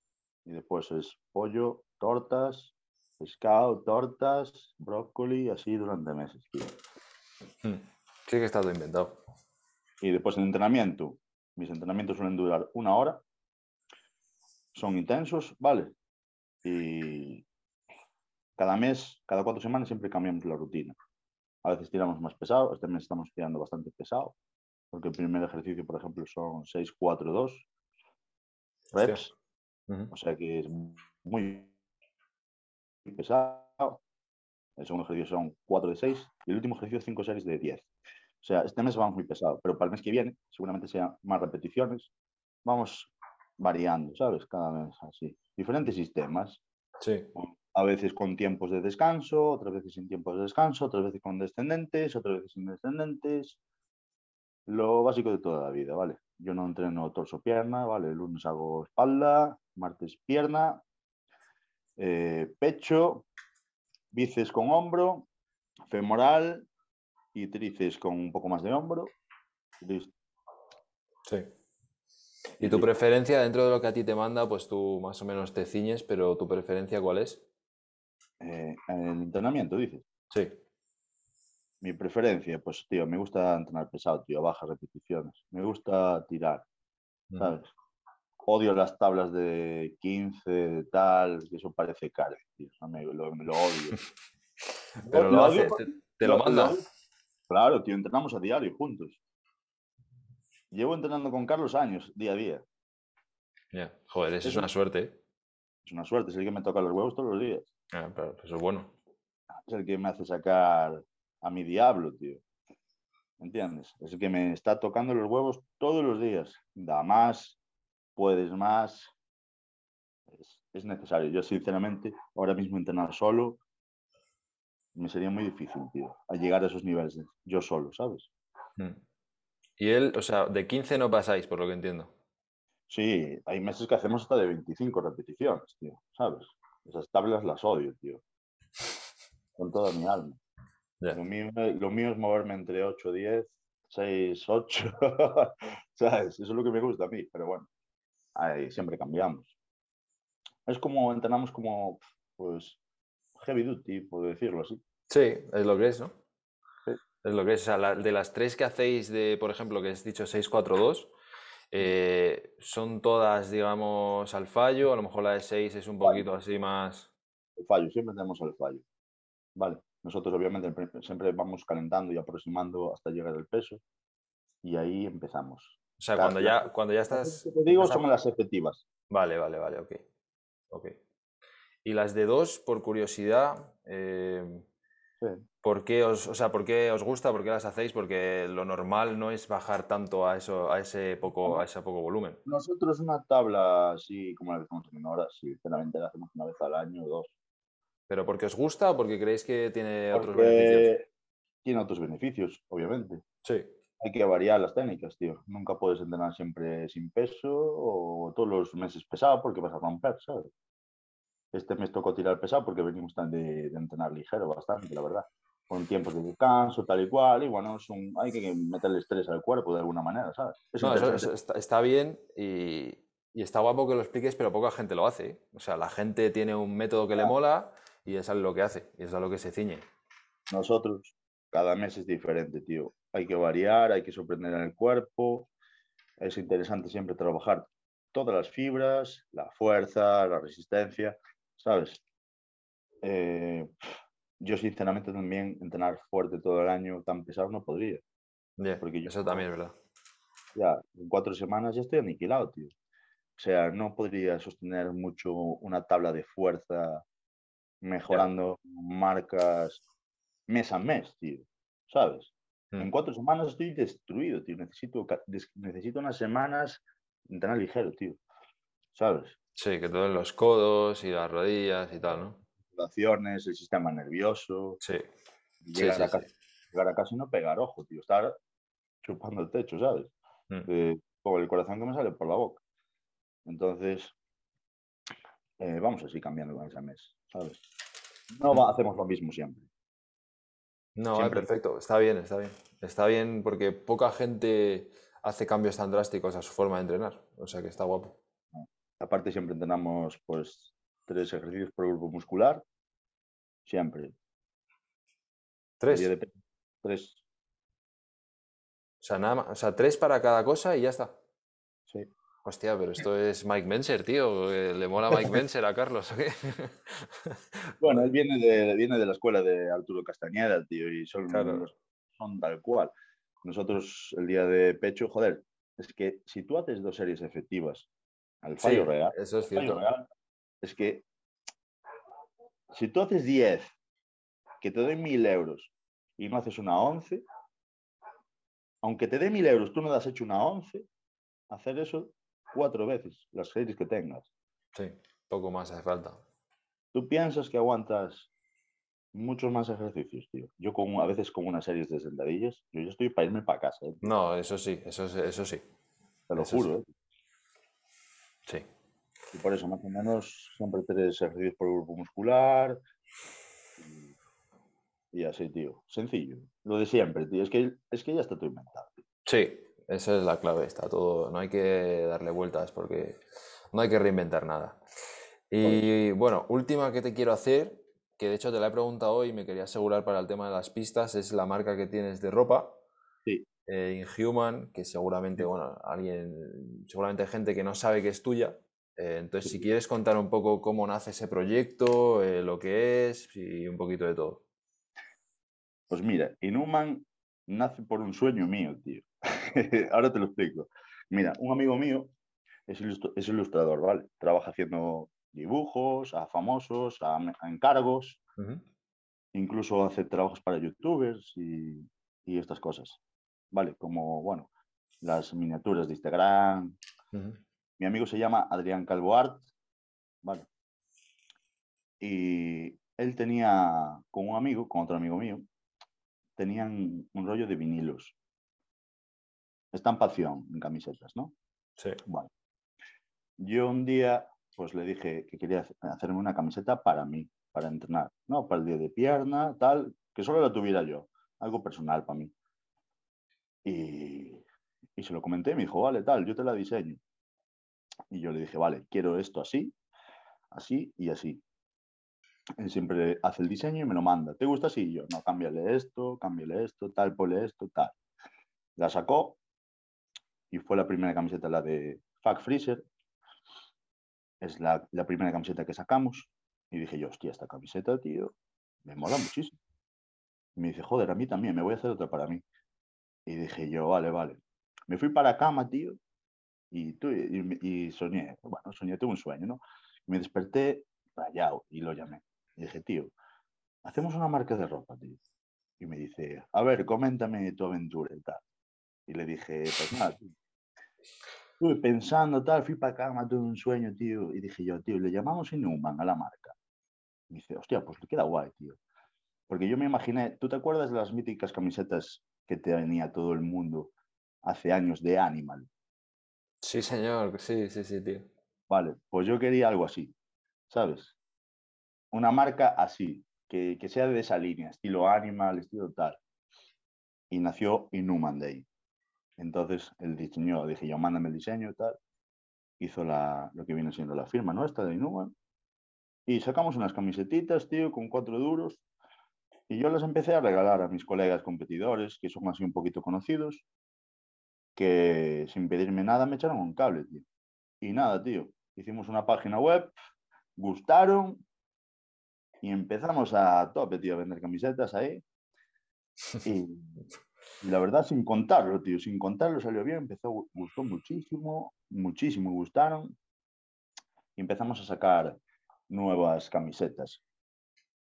y después es pollo, tortas, pescado, tortas, brócoli, así durante meses. Hmm. Sí que está todo inventado. Y después en entrenamiento, mis entrenamientos suelen durar una hora, son intensos, ¿vale? Y cada mes, cada cuatro semanas siempre cambiamos la rutina. A veces tiramos más pesado, este mes estamos tirando bastante pesado, porque el primer ejercicio, por ejemplo, son 6-4-2, reps. O sea que es muy pesado. El segundo ejercicio son 4 de 6 y el último ejercicio 5 series de 10. O sea, este mes vamos muy pesado, pero para el mes que viene seguramente sea más repeticiones. Vamos variando, ¿sabes? Cada mes así. Diferentes sistemas. Sí. A veces con tiempos de descanso, otras veces sin tiempos de descanso, otras veces con descendentes, otras veces sin descendentes. Lo básico de toda la vida, ¿vale? Yo no entreno torso-pierna, ¿vale? El lunes hago espalda, martes pierna, eh, pecho, bíceps con hombro, femoral y tríceps con un poco más de hombro. Listo. Sí. ¿Y tu preferencia dentro de lo que a ti te manda, pues tú más o menos te ciñes, pero tu preferencia cuál es? Eh, el entrenamiento, dices. Sí. Mi preferencia, pues, tío, me gusta entrenar pesado, tío, bajas repeticiones. Me gusta tirar, ¿sabes? Odio las tablas de 15, de tal, que eso parece caro, tío. me, lo, odio. Pero lo, hace, te, lo, manda. Claro, tío, entrenamos a diario juntos. Llevo entrenando con Carlos años, día a día. Ya, Joder, eso es, una suerte. ¿eh? Es una suerte, es el que me toca los huevos todos los días. Ah, pero eso es bueno. Es el que me hace sacar a mi diablo, tío. ¿Entiendes? Es el que me está tocando los huevos todos los días. Da más, puedes más. Es, necesario. Yo, sinceramente, ahora mismo entrenar solo me sería muy difícil, tío, a llegar a esos niveles yo solo, ¿sabes? Hmm. Y él, o sea, de 15 no pasáis, por lo que entiendo. Sí, hay meses que hacemos hasta de 25 repeticiones, tío, ¿sabes? Esas tablas las odio, tío. Con toda mi alma. Lo, mío, es moverme entre 8 y 10 6, 8, ¿sabes? Eso es lo que me gusta a mí, pero bueno, ahí siempre cambiamos. Es como entrenamos como, pues, heavy duty, puedo decirlo así. Sí, es lo que es, ¿no? Es lo que es. O sea, de las tres que hacéis, de, por ejemplo, que has dicho 6-4-2, eh, son todas, digamos, al fallo. A lo mejor la de 6 es un poquito así más. El fallo, siempre tenemos el fallo. Vale. Nosotros, obviamente, siempre vamos calentando y aproximando hasta llegar al peso. Y ahí empezamos. O sea, cuando ya, cuando ya estás. Te digo, son las efectivas. Vale, vale, vale, ok. Ok. Y las de dos, por curiosidad, eh, ¿por, qué os, o sea, ¿por qué os gusta? ¿Por qué las hacéis? Porque lo normal no es bajar tanto a, eso, a, ese, poco, a ese poco volumen. Nosotros una tabla así como la que estamos haciendo ahora, sinceramente la hacemos una vez al año o dos. ¿Pero porque os gusta o porque creéis que tiene otros beneficios? Tiene otros beneficios, obviamente. Sí. Hay que variar las técnicas, tío. Nunca puedes entrenar siempre sin peso o todos los meses pesado porque vas a romper, ¿sabes? Este mes tocó tirar pesado porque venimos tan de, entrenar ligero bastante, la verdad. Con tiempos de descanso, tal y cual, y bueno, hay que meterle estrés al cuerpo de alguna manera, ¿sabes? no, eso, está, bien y, está guapo que lo expliques, pero poca gente lo hace. O sea, la gente tiene un método que le mola y es lo que hace, y es a lo que se ciñe. Nosotros, cada mes es diferente, tío. Hay que variar, hay que sorprender en el cuerpo. Es interesante siempre trabajar todas las fibras, la fuerza, la resistencia, ¿sabes? Eh, yo sinceramente también entrenar fuerte todo el año tan pesado no podría. porque eso también es verdad. Ya, en cuatro semanas ya estoy aniquilado, tío. O sea, no podría sostener mucho una tabla de fuerza mejorando marcas mes a mes, tío. ¿Sabes? En mm. cuatro semanas estoy destruido, tío. Necesito, necesito unas semanas entrenar ligero, tío. ¿Sabes? Sí, que todos los codos y las rodillas y tal, ¿no? el sistema nervioso. Sí. Llegar, a llegar, y no pegar ojo, tío. Estar chupando el techo, ¿sabes? Mm. con el corazón que me sale por la boca. Entonces, eh, vamos así cambiando con ese mes, ¿sabes? No hacemos lo mismo siempre. No, eh, perfecto. Está bien, está bien. Está bien porque poca gente hace cambios tan drásticos a su forma de entrenar. O sea que está guapo. Aparte siempre entrenamos pues tres ejercicios por grupo muscular. Siempre. ¿Tres? tres. O sea, nada más, o sea, tres para cada cosa y ya está. Sí. Hostia, pero esto es Mike Menser, tío. ¿Le mola Mike Menser a Carlos o qué? bueno, él viene de, viene de la escuela de Arturo Castañeda, tío, y son, son tal cual. Nosotros, el día de pecho, joder, es que si tú haces dos series efectivas al fallo real. Eso es cierto. es que si tú haces 10, que te doy 1000 euros y no haces una 11, aunque te dé 1000 euros, tú no has hecho una 11, hacer eso cuatro veces, las series que tengas. Sí, poco más hace falta. Tú piensas que aguantas muchos más ejercicios, tío. Yo con, a veces con unas series de sentadillas, yo ya estoy para irme para casa. ¿eh? No, eso sí, eso, eso sí. Te lo juro, ¿eh? Sí. Y por eso, más o menos, siempre tres ejercicios por grupo muscular. Y, así, tío. Sencillo. Lo de siempre, tío. Es que, es que ya está todo inventado. Sí, esa es la clave. Está todo. No hay que darle vueltas porque no hay que reinventar nada. Y bueno, última que te quiero hacer, que de hecho te la he preguntado hoy y me quería asegurar para el tema de las pistas, es la marca que tienes de ropa. Sí. Eh, Inhuman, que seguramente, bueno, alguien, seguramente hay gente que no sabe que es tuya. Eh, entonces, si quieres contar un poco cómo nace ese proyecto, eh, lo que es y un poquito de todo. Pues mira, Inhuman nace por un sueño mío, tío. Ahora te lo explico. Mira, un amigo mío es, ilustrador, ¿vale? Trabaja haciendo dibujos a famosos, a, encargos, incluso hace trabajos para youtubers y, y estas cosas. ¿vale? Como, bueno, las miniaturas de Instagram. Mi amigo se llama Adrián Calvoart, ¿vale? Y él tenía, con un amigo, con otro amigo mío, tenían un rollo de vinilos. Estampación en camisetas, ¿no? Sí. Bueno. Yo un día, pues le dije que quería hacerme una camiseta para mí, para entrenar, ¿no? Para el día de pierna, tal, que solo la tuviera yo, algo personal para mí. Y, y se lo comenté, me dijo, vale, tal, yo te la diseño. Y yo le dije, vale, quiero esto así, así y así. Él siempre hace el diseño y me lo manda. ¿Te gusta así? Y yo, no, cámbiale esto, cámbiale esto, tal, ponle esto, tal. La sacó y fue la primera camiseta, la de Fuck Freezer. Es la, la primera camiseta que sacamos. Y dije yo, hostia, esta camiseta, tío, me mola muchísimo. Me dice, joder, a mí también, me voy a hacer otra para mí. Y dije yo, vale, vale. Me fui para cama, tío, y, tú, y, y soñé, bueno, soñé, tuve un sueño, ¿no? Me desperté rayado y lo llamé. Y dije, tío, hacemos una marca de ropa, tío. Y me dice, a ver, coméntame tu aventura y tal. Y le dije, pues nada, tío. Estuve pensando, tal, fui para cama, tuve un sueño, tío. Y dije yo, tío, le llamamos Inhuman a la marca. Y dice, hostia, pues le queda guay, tío. Porque yo me imaginé, ¿tú te acuerdas de las míticas camisetas que tenía todo el mundo hace años de Animal? Sí, señor, sí, sí, sí, tío. Vale, pues yo quería algo así, ¿sabes? Una marca así, que, que sea de esa línea, estilo Animal, estilo tal. Y nació Inhuman Day. Entonces él diseñó, dije yo, mándame el diseño y tal. Hizo la, lo que viene siendo la firma nuestra de Inhuman. Y sacamos unas camisetitas, tío, con cuatro duros. Y yo las empecé a regalar a mis colegas competidores, que son así un poquito conocidos, que sin pedirme nada me echaron un cable, tío. Y nada, tío. Hicimos una página web, gustaron y empezamos a tope, tío, a vender camisetas ahí. Y, y la verdad, sin contarlo, tío, sin contarlo salió bien, empezó, gustó muchísimo, muchísimo, gustaron. Y empezamos a sacar nuevas camisetas.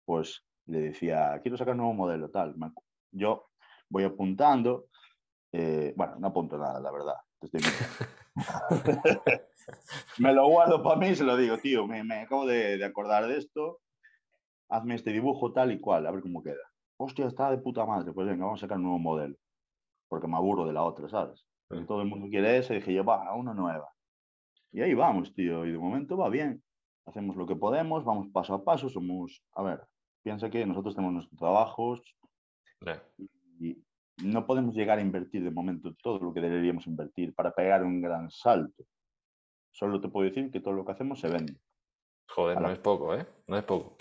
Pues le decía, quiero sacar un nuevo modelo, tal. Yo voy apuntando, eh, bueno, no apunto nada, la verdad. me lo guardo para mí y se lo digo, tío, me, me acabo de, de acordar de esto, hazme este dibujo tal y cual, a ver cómo queda. Hostia, está de puta madre, pues venga, vamos a sacar un nuevo modelo, porque me aburro de la otra, ¿sabes? Todo el mundo quiere esa y dije yo, va, una nueva. Y ahí vamos, tío, y de momento va bien. Hacemos lo que podemos, vamos paso a paso, somos, a ver, piensa que nosotros tenemos nuestros trabajos y no podemos llegar a invertir de momento todo lo que deberíamos invertir para pegar un gran salto. Solo te puedo decir que todo lo que hacemos se vende. Joder, no es poco, ¿eh? No es poco.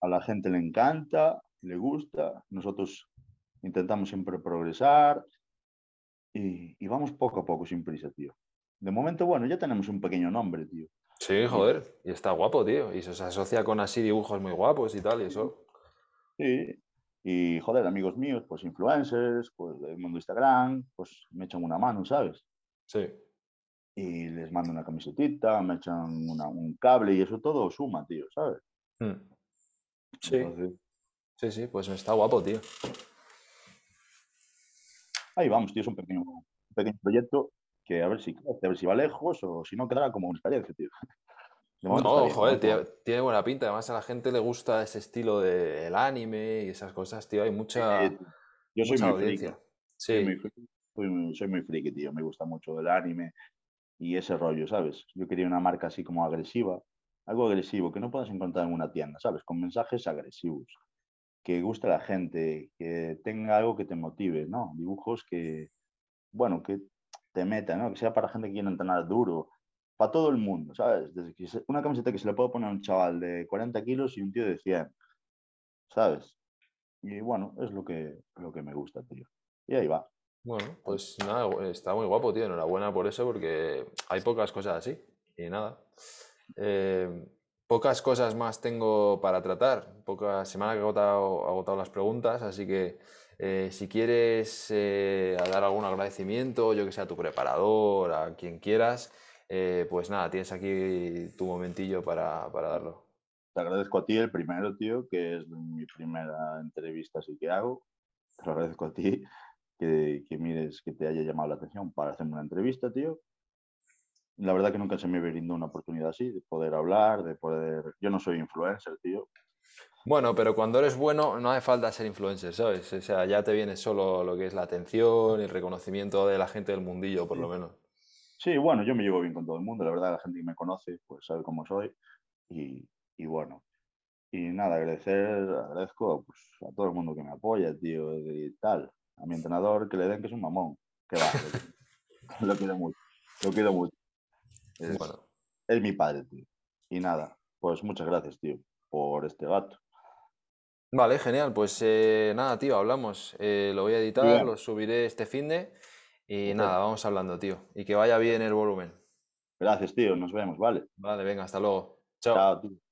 A la gente le encanta, le gusta, nosotros intentamos siempre progresar y, y vamos poco a poco sin prisa, tío. De momento, bueno, ya tenemos un pequeño nombre, tío. Sí, joder. Y está guapo, tío. Y se asocia con así dibujos muy guapos y tal, y eso. Sí. Y joder, amigos míos, pues influencers, pues del mundo Instagram, pues me echan una mano, ¿sabes? Sí. Y les mando una camisetita, me echan una- un cable y eso todo suma, tío, ¿sabes? Mm. Sí, Entonces, sí, sí, pues está guapo, tío. Ahí vamos, tío, es un pequeño, un pequeño proyecto que a ver si crece, a ver si va lejos o si no quedará como una experiencia, tío. De No, joder, ¿no? tiene, buena pinta. Además, a la gente le gusta ese estilo del anime y esas cosas, tío. Hay mucha, Eh, yo soy mucha muy friki, audiencia. soy muy Sí, friki, soy muy, soy muy friki, tío, me gusta mucho el anime y ese rollo, ¿sabes? Yo quería una marca así como agresiva, algo agresivo que no puedas encontrar en una tienda, ¿sabes? Con mensajes agresivos, que guste la gente, que tenga algo que te motive, ¿no? Dibujos que, bueno, que te metan, ¿no? Que sea para gente que quiera entrenar duro, para todo el mundo, ¿sabes? Desde que una camiseta que se le puede poner a un chaval de 40 kilos y un tío de 100, ¿sabes? Y bueno, es lo que, lo que me gusta, tío. Y ahí va. bueno, pues nada, está muy guapo, tío. Enhorabuena por eso, porque hay pocas cosas así. Y nada. Eh, pocas cosas más tengo para tratar. Poca semana que he agotado, las preguntas, así que eh, si quieres eh, dar algún agradecimiento, yo que sea a tu preparador, a quien quieras, eh, pues nada, tienes aquí tu momentillo para, para darlo. Te agradezco a ti el primero, tío, que es mi primera entrevista así que hago. Te agradezco a ti que, que mires, que te haya llamado la atención para hacerme una entrevista, tío. La verdad que nunca se me brindó una oportunidad así, de poder hablar, de poder... Yo no soy influencer, tío. Bueno, pero cuando eres bueno no hace falta ser influencer, ¿sabes? O sea, ya te viene solo lo que es la atención y el reconocimiento de la gente del mundillo, por lo menos. Sí, bueno, yo me llevo bien con todo el mundo, la verdad, la gente que me conoce, pues sabe cómo soy. Y, y bueno, y nada, agradecer, agradezco pues, a todo el mundo que me apoya, tío, y tal. A mi entrenador que le den que es un mamón. Que va, lo quiero mucho. Lo quiero mucho. Es, Bueno, es mi padre, tío. Y nada, pues muchas gracias, tío, por este gato. vale, genial. Pues eh, nada, tío, hablamos. Eh, lo voy a editar, bien. lo subiré este finde y Perfecto. nada, vamos hablando, tío. Y que vaya bien el volumen. Gracias, tío. Nos vemos, ¿vale? Vale, venga, hasta luego. Chao. Chao, tío.